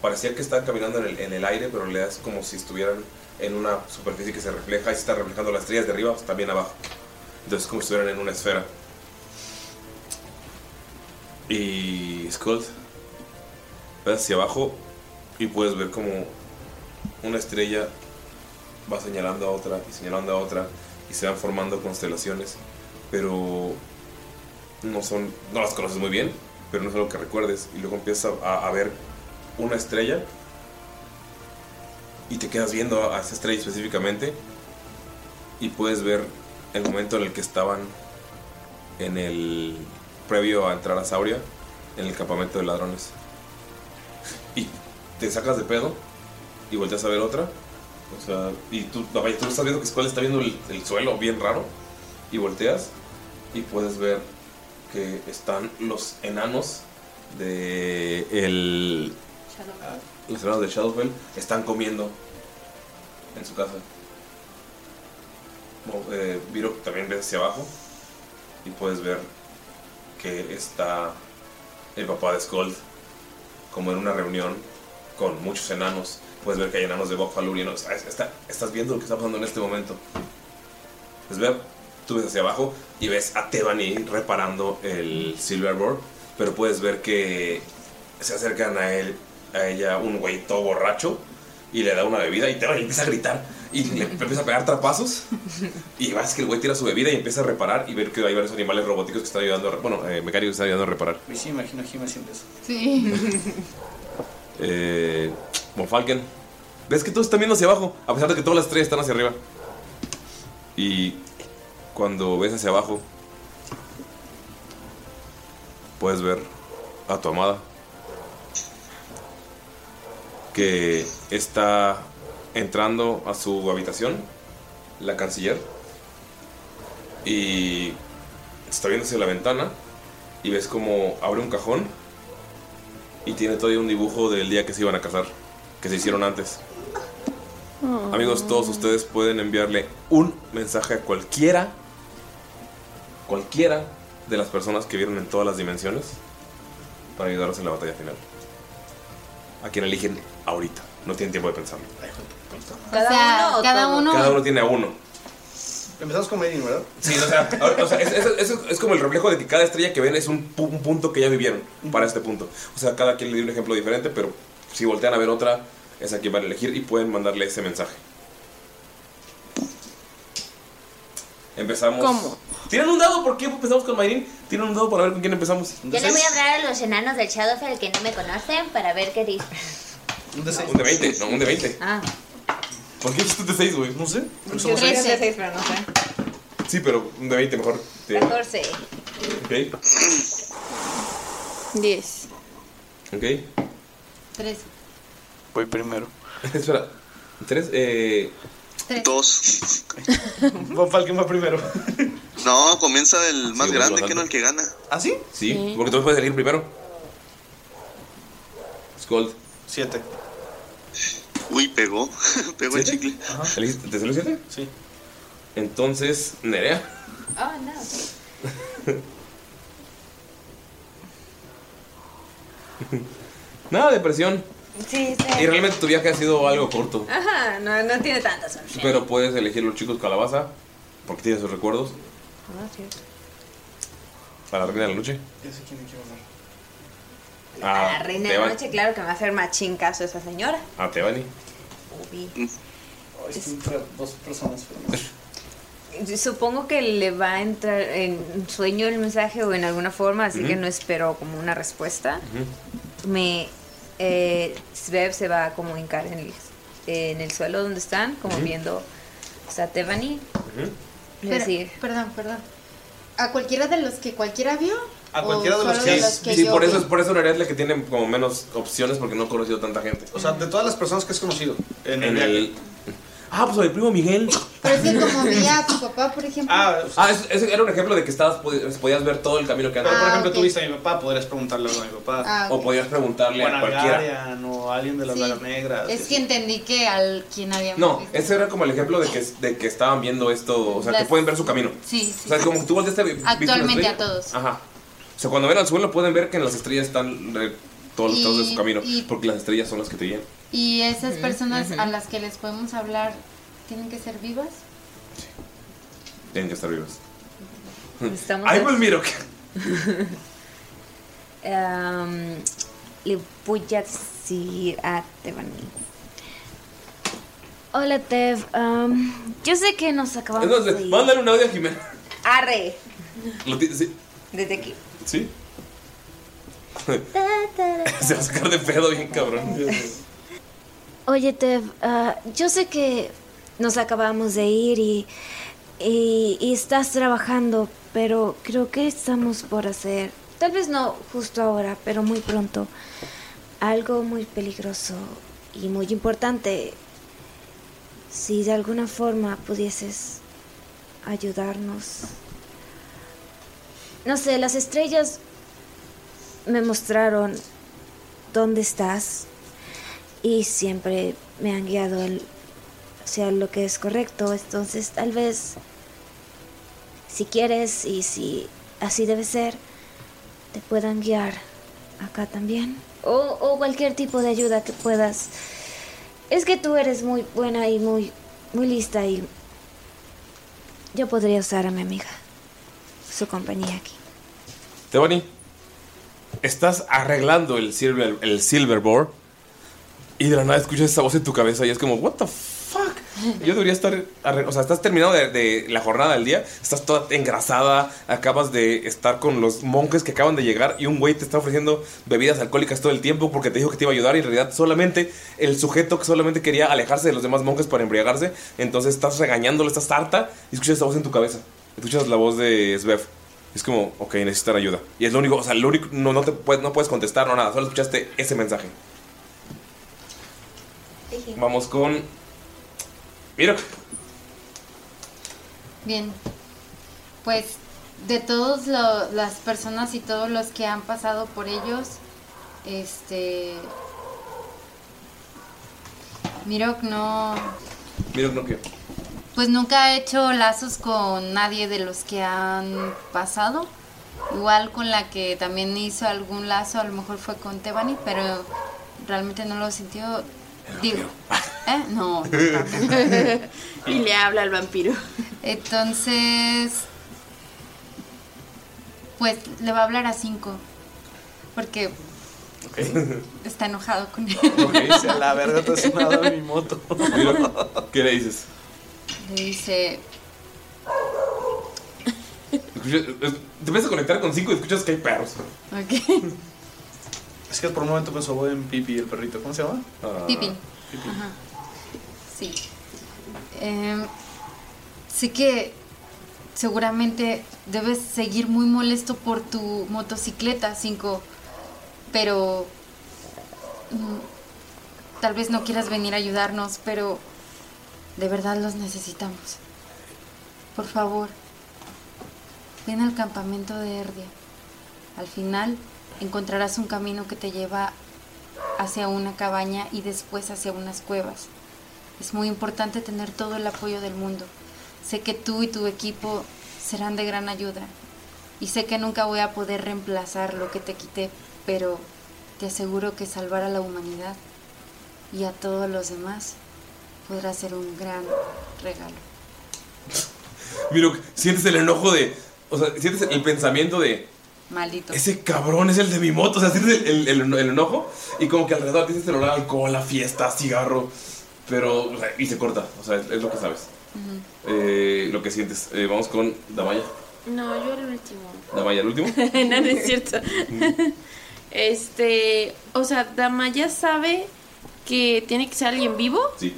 Parecía que están caminando en el, en el aire, pero realidad es como si estuvieran en una superficie que se refleja y se están reflejando las estrellas de arriba también abajo. Entonces es como si estuvieran en una esfera. Y Skull, ves hacia abajo y puedes ver como una estrella va señalando a otra y señalando a otra y se van formando constelaciones, pero no son, no las conoces muy bien, pero no es algo que recuerdes y luego empiezas a ver una estrella y te quedas viendo a esa estrella específicamente y puedes ver el momento en el que estaban en el previo a entrar a Sauria en el campamento de ladrones. Y te sacas de pedo y volteas a ver otra o sea y tú, tú estás viendo que Skull está viendo el, el suelo bien raro y volteas y puedes ver que están los enanos de el los enanos de Shadowfell están comiendo en su casa. Eh, Viro también ves hacia abajo y puedes ver que está el papá de Skull como en una reunión con muchos enanos. Puedes ver que hay enanos de Bob Falurian. O sea, es- está- estás viendo lo que está pasando en este momento. Ver, tú ves hacia abajo y ves a Tebani reparando el Silverboard, pero puedes ver que se acercan a él, a ella, un güey todo borracho y le da una bebida y Tebani empieza a gritar y le empieza a pegar trapazos y vas que el güey tira su bebida y empieza a reparar y ver que hay varios animales robóticos que están ayudando, a, bueno, eh, mecánicos que están ayudando a reparar. Y sí, imagino a Jim haciendo eso. Sí. Eh, Monfalken. ¿Ves que todos están viendo hacia abajo? A pesar de que todas las estrellas están hacia arriba. Y cuando ves hacia abajo, puedes ver a tu amada. Que está entrando a su habitación, la canciller. Y está viendo hacia la ventana. Y ves como abre un cajón y tiene todavía un dibujo del día que se iban a casar, que se hicieron antes. Amigos, todos ustedes pueden enviarle un mensaje a cualquiera, cualquiera de las personas que vieron en todas las dimensiones para ayudarlos en la batalla final. A quien eligen ahorita, no tienen tiempo de pensarlo. ¿Cada o sea, uno cada uno. Cada uno tiene a uno. Empezamos con Medin, ¿verdad? Sí, o sea, ahora- o sea, es, es- es- es como el reflejo de que cada estrella que ven es un, pu- un punto que ya vivieron para este punto. O sea, cada quien le dio un ejemplo diferente, pero si voltean a ver otra, es a quien van a elegir y pueden mandarle ese mensaje. Empezamos. ¿Cómo? ¿Tienen un dado? ¿Por qué empezamos con Mayrin? ¿Tienen un dado para ver con quién empezamos? Yo le voy a hablar a los enanos del Shadowfell que no me conocen para ver qué dicen. Un de 20, no, un de 20. Ah. ¿Por qué dijiste un de 6, güey? No sé. Yo soy de seis, pero no sé. Sí, pero un de 20 mejor. te- 14. Ok. 10. Ok. Tres. Voy primero. Espera. Tres, eh. Dos. Von Falken va primero. No, comienza el más Sí, grande, que no el que gana. ¿Ah, sí? Sí, porque tú puedes elegir primero. Skull. Siete. Uy, pegó. pegó el ¿Siete? chicle. ¿Elegiste- ¿Te salió 7? Sí. Entonces, Nerea. Oh, no. Nada de presión. Sí, sí. Y realmente tu viaje ha sido algo corto. Ajá, no, no tiene tanta solución. Pero puedes elegir los chicos calabaza. Porque tiene sus recuerdos. Ah, sí. A la reina de la noche. Ya sé quién me quiero hablar. A, la reina de la noche, claro que me va a hacer machín caso esa señora. A Tebani. Ubi. Ay, es entre dos personas. pero- Supongo que le va a entrar en sueño el mensaje o en alguna forma, así que no espero como una respuesta. Me. Eh, Svev se va a como hincar en el, en el suelo donde están, como viendo a Tebani. Pero- decir, Perdón, perdón. ¿A cualquiera de los que cualquiera vio? A ¿O cualquiera de los que- que Sí, yo por vi? eso, es- por eso Nerea es la que tiene como menos opciones porque no ha conocido tanta gente. O sea, de todas las personas que has conocido en, En el. Ah, pues el primo Miguel. Pero es que como veía a tu papá, por ejemplo. Ah, Ah, eso era un ejemplo de que estabas, podías, ver todo el camino que Pero andas. por ejemplo, ok. tú viste a mi papá, podrías preguntarle algo a mi papá. Ah, O podías preguntarle O a a cualquiera. Nagarian, o a alguien de las Sí. Negras. es que entendí que al quien había No, ese era como el ejemplo de que, de que estaban viendo esto, o sea, que Las- pueden ver su camino. Sí, O sea, como que tú volteaste. Actualmente a todos. Ajá. O sea, cuando ven al suelo pueden ver que en las estrellas están eh, todos los Y- de su camino, y- porque las estrellas son las que te guían. Y esas personas a las que les podemos hablar, ¿tienen que ser vivas? Tienen que estar vivas. Va el miro. Em, le voy a decir a Tebani. Hola, Tev. em, yo sé que nos acabamos de Entonces, ir. mándale un audio a Jimena. Arre. Lo ti- sí. Desde aquí. ¿Sí? Se va a sacar de pedo bien cabrón. Oye, Tev, ah, yo sé que nos acabamos de ir y, y, y estás trabajando, pero creo que estamos por hacer, tal vez no justo ahora, pero muy pronto, algo muy peligroso y muy importante. Si de alguna forma pudieses ayudarnos. No sé, las estrellas me mostraron dónde estás y siempre me han guiado el- hacia lo que es correcto. Entonces, tal vez, si quieres y si así debe ser, te puedan guiar acá también. O, o cualquier tipo de ayuda que puedas. Es que tú eres muy buena y muy, muy lista y yo podría usar a mi amiga, su compañía aquí. Tebani, estás arreglando el silver, el silverboard y de la nada escuchas esa voz en tu cabeza y es como, what the fuck? Yo debería estar, o sea, estás terminado de la jornada del día, estás toda engrasada, acabas de estar con los monjes que acaban de llegar y un güey te está ofreciendo bebidas alcohólicas todo el tiempo porque te dijo que te iba a ayudar y en realidad solamente el sujeto que solamente quería alejarse de los demás monjes para embriagarse, entonces estás regañándolo, estás harta y escuchas esa voz en tu cabeza, escuchas la voz de Svev. Es como, ok, necesitan ayuda. Y es lo único, o sea, lo único, no, no, te puedes, no puedes contestar, no nada, solo escuchaste ese mensaje. Vamos con. Mira, Bien. Pues de todas las personas y todos los que han pasado por ellos, este... Mirok no... mira, no quiero. Pues nunca ha hecho lazos con nadie de los que han pasado. Igual con la que también hizo algún lazo, a lo mejor fue con Tebani, pero realmente no lo sintió. Digo, ¿eh? No. y le habla al vampiro. Entonces, pues le va a hablar a cinco. Porque está enojado con él. Dice, a la verga te has en mi moto. Mira, ¿qué le dices? Le dice, te empiezas a conectar con cinco y escuchas que hay perros. ok. Es que por un momento pensó en Pipi, el perrito. ¿Cómo se llama? Ah. Pippin. Ajá. Sí. Em, sé que seguramente debes seguir muy molesto por tu motocicleta, 5. Pero. mm, tal vez no quieras venir a ayudarnos, pero. De verdad los necesitamos. Por favor. Ven al campamento de Erdia. Al final encontrarás un camino que te lleva hacia una cabaña y después hacia unas cuevas. Es muy importante tener todo el apoyo del mundo. Sé que tú y tu equipo serán de gran ayuda. Y sé que nunca voy a poder reemplazar lo que te quité, pero te aseguro que salvar a la humanidad y a todos los demás podrá ser un gran regalo. Mira, sientes el enojo de. O sea, sientes el pensamiento de. Maldito. Ese cabrón es el de mi moto. O sea, sientes el, el- el enojo y como que alrededor tienes el olor a alcohol, a fiesta, cigarro. Pero. o sea, y se corta. O sea, es, es lo que sabes. Eh, lo que sientes. Eh, vamos con Damaya. No, yo el último. Damaya, el último. no, no es cierto. este, o sea, Damaya sabe que tiene que ser alguien vivo, Sí.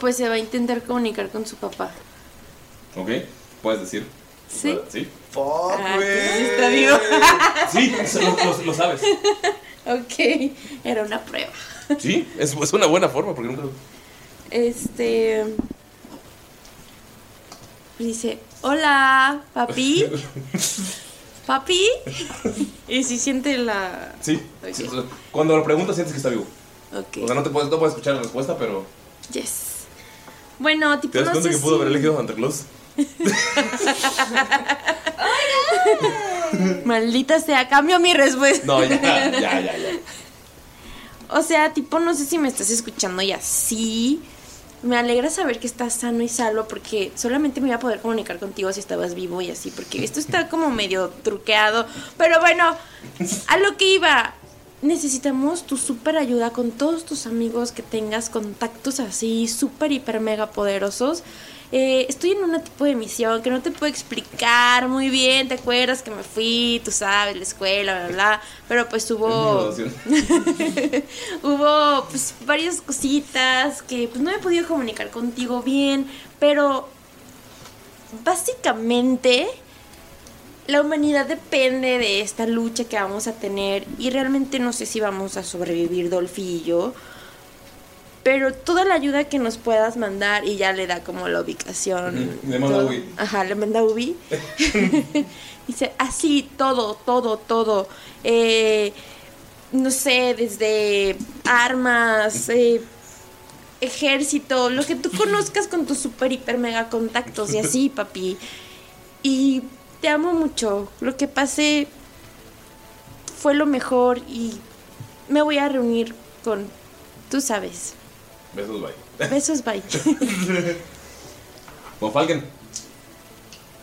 pues se va a intentar comunicar con su papá. Ok. Puedes decir. ¿Sí? Sí. Ah, entonces sí está vivo. Sí, lo, lo- lo sabes. ok, era una prueba. Sí, es, es una buena forma porque nunca. Este. Dice: Hola, papi. Papi. Y si siente la. Sí. sí, o sea, Cuando lo preguntas sientes que está vivo. Ok. O sea, no te puedes, no puedes escuchar la respuesta, pero. Yes. Bueno, tipo, ¿Te das no cuenta sé que pudo si- haber elegido Santa Claus? Maldita sea, cambio mi respuesta. No, ya, ya, ya, ya. O sea, tipo, no sé si me estás escuchando y así. Me alegra saber que estás sano y salvo porque solamente me iba a poder comunicar contigo si estabas vivo y así, porque esto está como medio truqueado. Pero bueno, a lo que iba. Necesitamos tu super ayuda con todos tus amigos que tengas contactos así, súper, hiper, mega poderosos. Eh, estoy en un tipo de misión que no te puedo explicar muy bien. ¿Te acuerdas que me fui? Tú sabes, la escuela, bla, bla, bla. Pero pues hubo hubo pues varias cositas que pues no he podido comunicar contigo bien, pero básicamente la humanidad depende de esta lucha que vamos a tener y realmente no sé si vamos a sobrevivir Dolphy y yo. Pero toda la ayuda que nos puedas mandar y ya le da como la ubicación. Le manda todo. Ubi. Ajá, le manda Ubi. Dice, así, todo, todo, todo. Eh, no sé, desde armas, eh, ejército, lo que tú conozcas con tus super, hiper, mega contactos y así, papi. Y te amo mucho. Lo que pasé fue lo mejor y me voy a reunir con, tú sabes. Besos, bye. Besos, bye. Von Falken.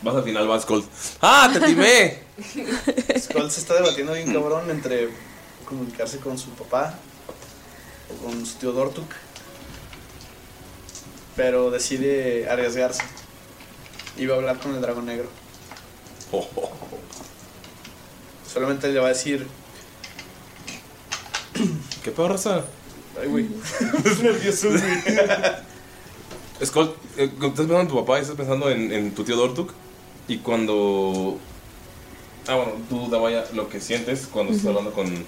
Vas al final, vas, Colt. ¡Ah, te timé! Skull se está debatiendo bien cabrón entre comunicarse con su papá o con su tío Dortuk. Pero decide arriesgarse. Y va a hablar con el dragón negro. Solamente le va a decir. ¿Qué peor raza? Ay, güey. Es nervioso, güey. Skull, eh, estás pensando en tu papá y estás pensando en, en tu tío Dortuk. Y cuando. Ah, bueno, tú, Damaya, lo que sientes cuando estás Ujú. hablando con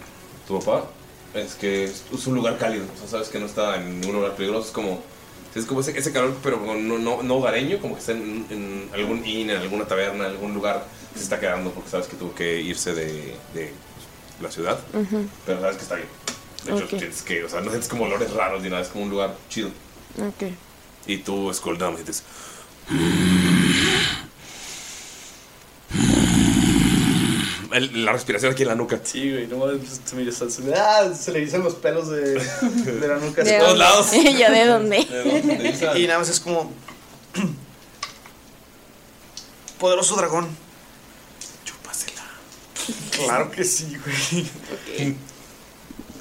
tu papá es que es, es un lugar cálido. O sea, sabes que no está en un lugar peligroso. Es como. Es como ese, ese calor, pero no, no, no hogareño, como que está en, en algún inn, en alguna taberna, en algún lugar que se está quedando porque sabes que tuvo que irse de, de la ciudad. Ujú. Pero sabes que está bien. De hecho, Ok. sientes que, o sea, no sientes como olores raros ni nada, es como un lugar chido. Ok. Y tú, Skull, más sientes. El- la respiración aquí en la nuca. Sí, güey, no mames, se me, se, me- ah, se le dicen los pelos de, de la nuca. ¿De todos lados. ¿Yo de dónde? Y nada más es como. Poderoso dragón. Chúpasela. Claro que sí, güey.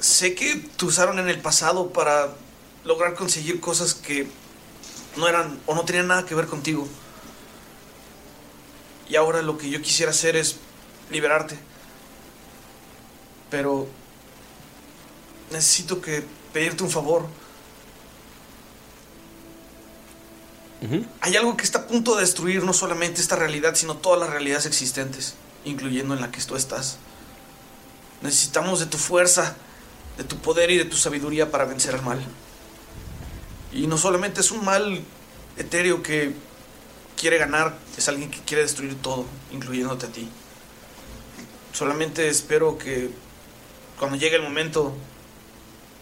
Sé que te usaron en el pasado para lograr conseguir cosas que no eran o no tenían nada que ver contigo. Y ahora lo que yo quisiera hacer es liberarte. Pero necesito que pedirte un favor. Hay algo que está a punto de destruir no solamente esta realidad, sino todas las realidades existentes, incluyendo en la que tú estás. Necesitamos de tu fuerza, de tu poder y de tu sabiduría para vencer al mal. Y no solamente es un mal etéreo que quiere ganar, es alguien que quiere destruir todo, incluyéndote a ti. Solamente espero que cuando llegue el momento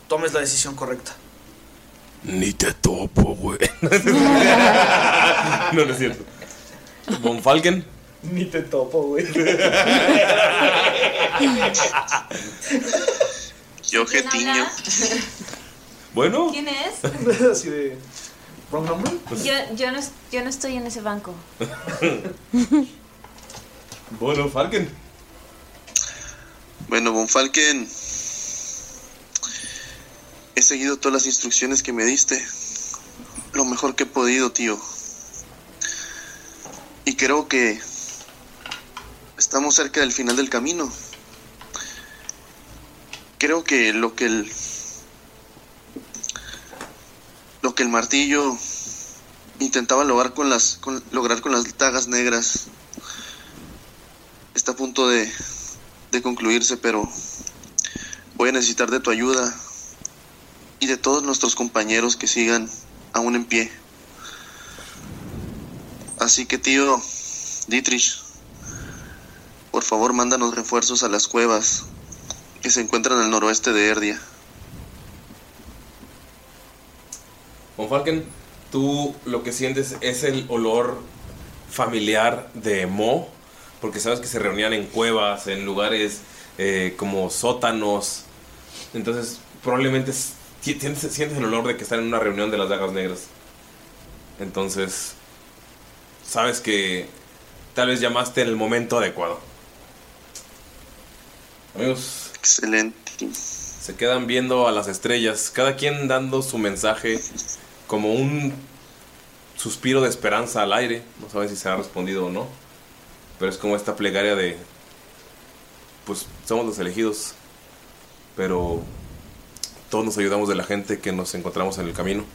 tomes la decisión correcta. Ni te topo, güey. no, no es cierto. Von Falken. Ni te topo, güey. Yo, Getiño. Bueno. ¿Quién es? Así de. ¿Wrong number? Yo, yo, no, es- yo no estoy en ese banco. Bueno, Falken. Bueno, Von Falken. He seguido todas las instrucciones que me diste. Lo mejor que he podido, tío. Y creo que estamos cerca del final del camino. Creo que lo que el lo que el martillo intentaba lograr con las lograr con las dagas negras está a punto de, de concluirse, pero voy a necesitar de tu ayuda y de todos nuestros compañeros que sigan aún en pie. Así que tío, Dietrich, por favor mándanos refuerzos a las cuevas que se encuentran al noroeste de Erdia. Von Falken, tú lo que sientes es el olor familiar de Mo, porque sabes que se reunían en cuevas, en lugares eh, como sótanos. Entonces, probablemente sientes el olor de que están en una reunión de las dagas negras. Entonces, sabes que tal vez llamaste en el momento adecuado. Amigos. Excelente. Se quedan viendo a las estrellas, cada quien dando su mensaje como un suspiro de esperanza al aire. No saben si se ha respondido o no. Pero es como esta plegaria de, pues somos los elegidos. Pero todos nos ayudamos de la gente que nos encontramos en el camino.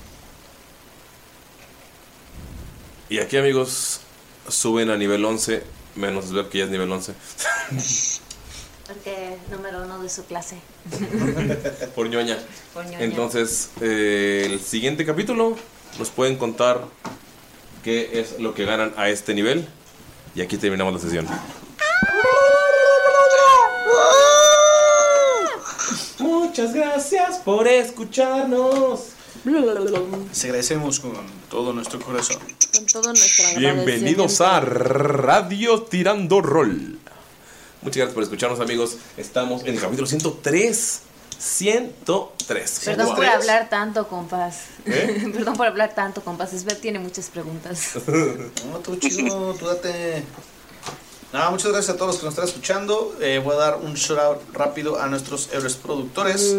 Y aquí amigos, suben a nivel 11, menos ver que ya es nivel 11. Porque número uno de su clase. Por ñoña. Por ñoña. Entonces, eh, el siguiente capítulo nos pueden contar qué es lo que ganan a este nivel. Y aquí terminamos la sesión. Muchas gracias por escucharnos. Les agradecemos con todo nuestro corazón. Con todo nuestro Bienvenidos a Radio Tirando Rol. Muchas gracias por escucharnos, amigos. Estamos en el capítulo 103. 103. Perdón por hablar tanto, compas. ¿Eh? Perdón por hablar tanto, compas. Esbeth tiene muchas preguntas. No, tú chido, tú date. Nada, muchas gracias a todos los que nos están escuchando. Eh, voy a dar un shout out rápido a nuestros héroes productores.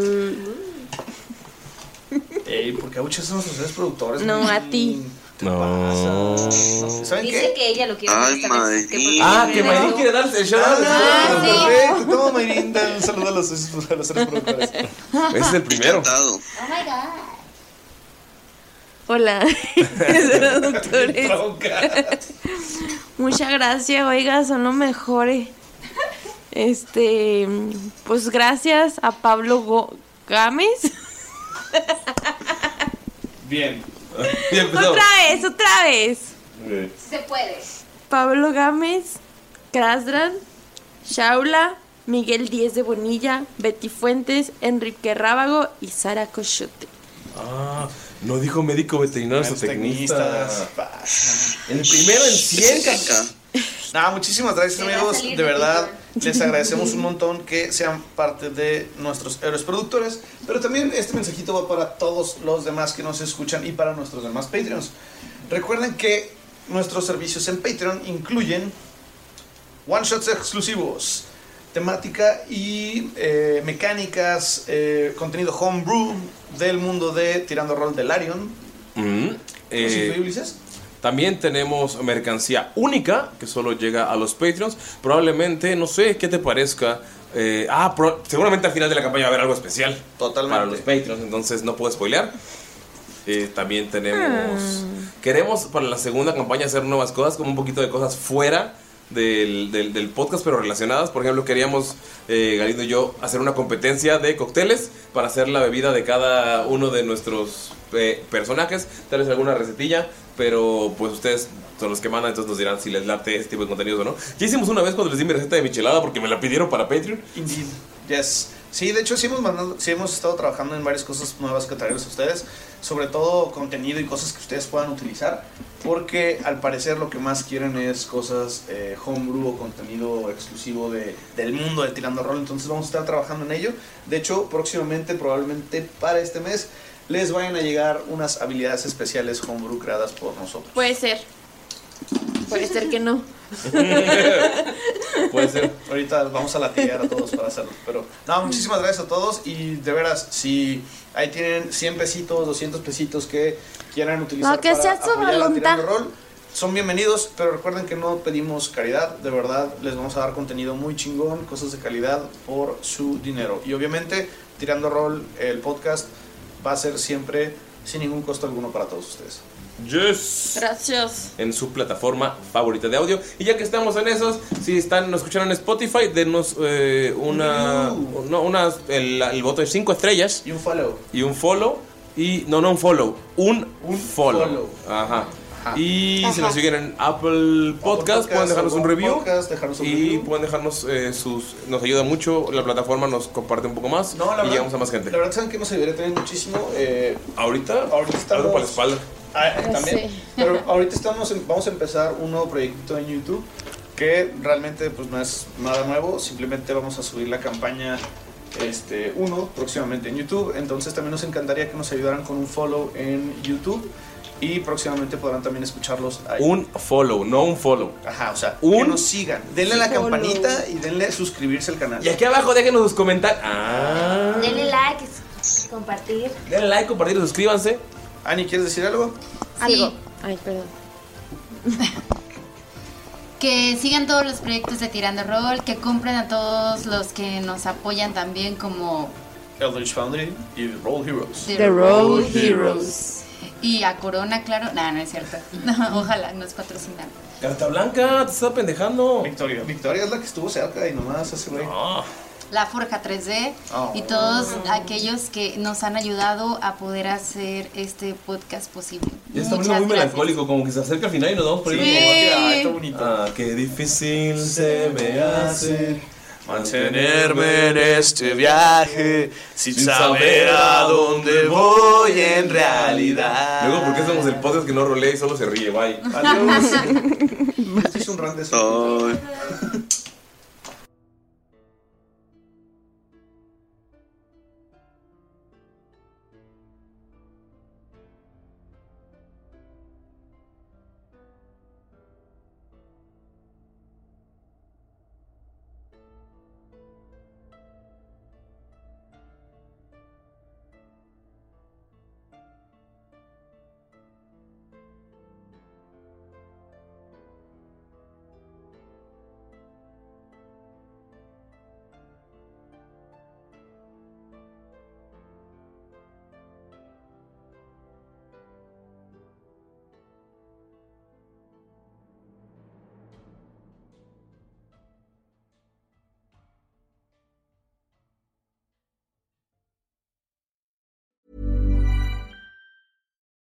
Ey, porque a muchos son nuestros héroes productores. No, a ti. No. ¿Saben Dice qué? que ella lo quiere Ay, Mayrin. Ah, que Mayrin quiere darse el shout out. Ah, sí. perfecto. Toma, Mayrin, da un saludo a los, a los héroes productores. Ese es el primero. Oh my god. Hola, doctores. Muchas gracias, oiga, son los mejores. Este, pues gracias a Pablo Go- Gámez. Bien. Ya. Otra vez, otra vez. Se puede. Pablo Gámez, Krasdran, Shaula, Miguel Díez de Bonilla, Betty Fuentes, Enrique Rábago y Sara Cochote. Ah, no dijo médico veterinario o tecnista. Tecnistas. El primero en 100. Nada, muchísimas gracias amigos. De verdad. Les agradecemos un montón que sean parte de nuestros héroes productores. Pero también este mensajito va para todos los demás que nos escuchan y para nuestros demás Patreons. Recuerden que nuestros servicios en Patreon incluyen one shots exclusivos, temática y eh, mecánicas, eh, contenido homebrew del mundo de Tirando Rol de Larion. Mm, ¿Nos eh, incluye, Ulises? También tenemos mercancía única que solo llega a los Patreons. Probablemente, no sé qué te parezca. eh, ah, pro- seguramente al final de la campaña va a haber algo especial. Totalmente. Para los Patreons, entonces no puedo spoilear. Eh, también tenemos. Ah. Queremos para la segunda campaña hacer nuevas cosas, como un poquito de cosas fuera del, del- del podcast, pero relacionadas. Por ejemplo, queríamos, eh, Galindo y yo, hacer una competencia de cócteles para hacer la bebida de cada uno de nuestros eh, personajes. Tal vez alguna recetilla, pero pues ustedes son los que mandan, entonces nos dirán si les late este tipo de contenidos o no. Ya hicimos una vez cuando les di mi receta de michelada porque me la pidieron para Patreon. Indeed. Yes. Sí, de hecho sí hemos, mandado, sí hemos estado trabajando en varias cosas nuevas que traerles a ustedes, sobre todo contenido y cosas que ustedes puedan utilizar, porque al parecer lo que más quieren es cosas eh, homebrew o contenido exclusivo de, del mundo de Tirando Rol, entonces vamos a estar trabajando en ello. De hecho, próximamente, probablemente para este mes, les vayan a llegar unas habilidades especiales homebrew creadas por nosotros. Puede ser. Puede ser que no. Puede ser. Ahorita vamos a latigar a todos para hacerlo. Pero, no, muchísimas gracias a todos. Y de veras, si ahí tienen 100 pesitos, 200 pesitos que quieran utilizar No, que para sea su voluntad. Tirando Rol, son bienvenidos. Pero recuerden que no pedimos caridad. De verdad, les vamos a dar contenido muy chingón, cosas de calidad por su dinero. Y obviamente, Tirando Rol, el podcast, va a ser siempre sin ningún costo alguno para todos ustedes. Yes. Gracias. en su plataforma favorita de audio. Y ya que estamos en esos, si están nos escucharon en Spotify, denos eh, una, no, una el, el voto de 5 estrellas Y un follow. y un follow y no no un follow, un, follow. follow. Ajá. Y si nos siguen en Apple Podcast, Podcast, pueden dejarnos un review. Podcast, dejarnos un y review. pueden dejarnos eh, sus. Nos ayuda mucho. La plataforma nos comparte un poco más. No, la y verdad- llegamos a más gente. La verdad, ¿saben que nos ayudaría también muchísimo? Eh, ahorita, ahorita estamos... algo para la espalda. Ah, eh, Ya también. Pero ahorita estamos en- vamos a empezar un nuevo proyecto en YouTube que realmente pues no es nada nuevo, simplemente vamos a subir la campaña este 1 próximamente en YouTube, entonces también nos encantaría que nos ayudaran con un follow en YouTube y próximamente podrán también escucharlos ahí. Un follow, no un follow. Ajá, o sea, un que nos sigan. Denle a la follow. campanita y denle suscribirse al canal. Y aquí abajo déjenos sus comentarios. Ah. Denle like, compartir. Denle like, compartir, suscríbanse. Ani, ¿quieres decir algo? Algo. Ay, perdón. Que sigan todos los proyectos de Tirando Roll, que compren a todos los que nos apoyan también como Eldritch Foundry y Roll Heroes. The Roll Heroes. Y a Corona, claro. No, no es cierto. Ojalá nos patrocinan. Carta Blanca, te está pendejando. Victoria. Victoria es la que estuvo cerca y nomás hace güey. La Forja 3D Oh. y todos aquellos que nos han ayudado a poder hacer este podcast posible. Ya está muy gracias. melancólico, como que se acerca al final y nos vamos por ahí Sí. como, Ay, está bonito. Ah, qué difícil se me hace Mantenerme en este viaje sin saber a dónde voy en realidad. Luego, ¿por qué somos el podcast que no rolea y solo se ríe? Bye. Adiós. Este es un rant de eso.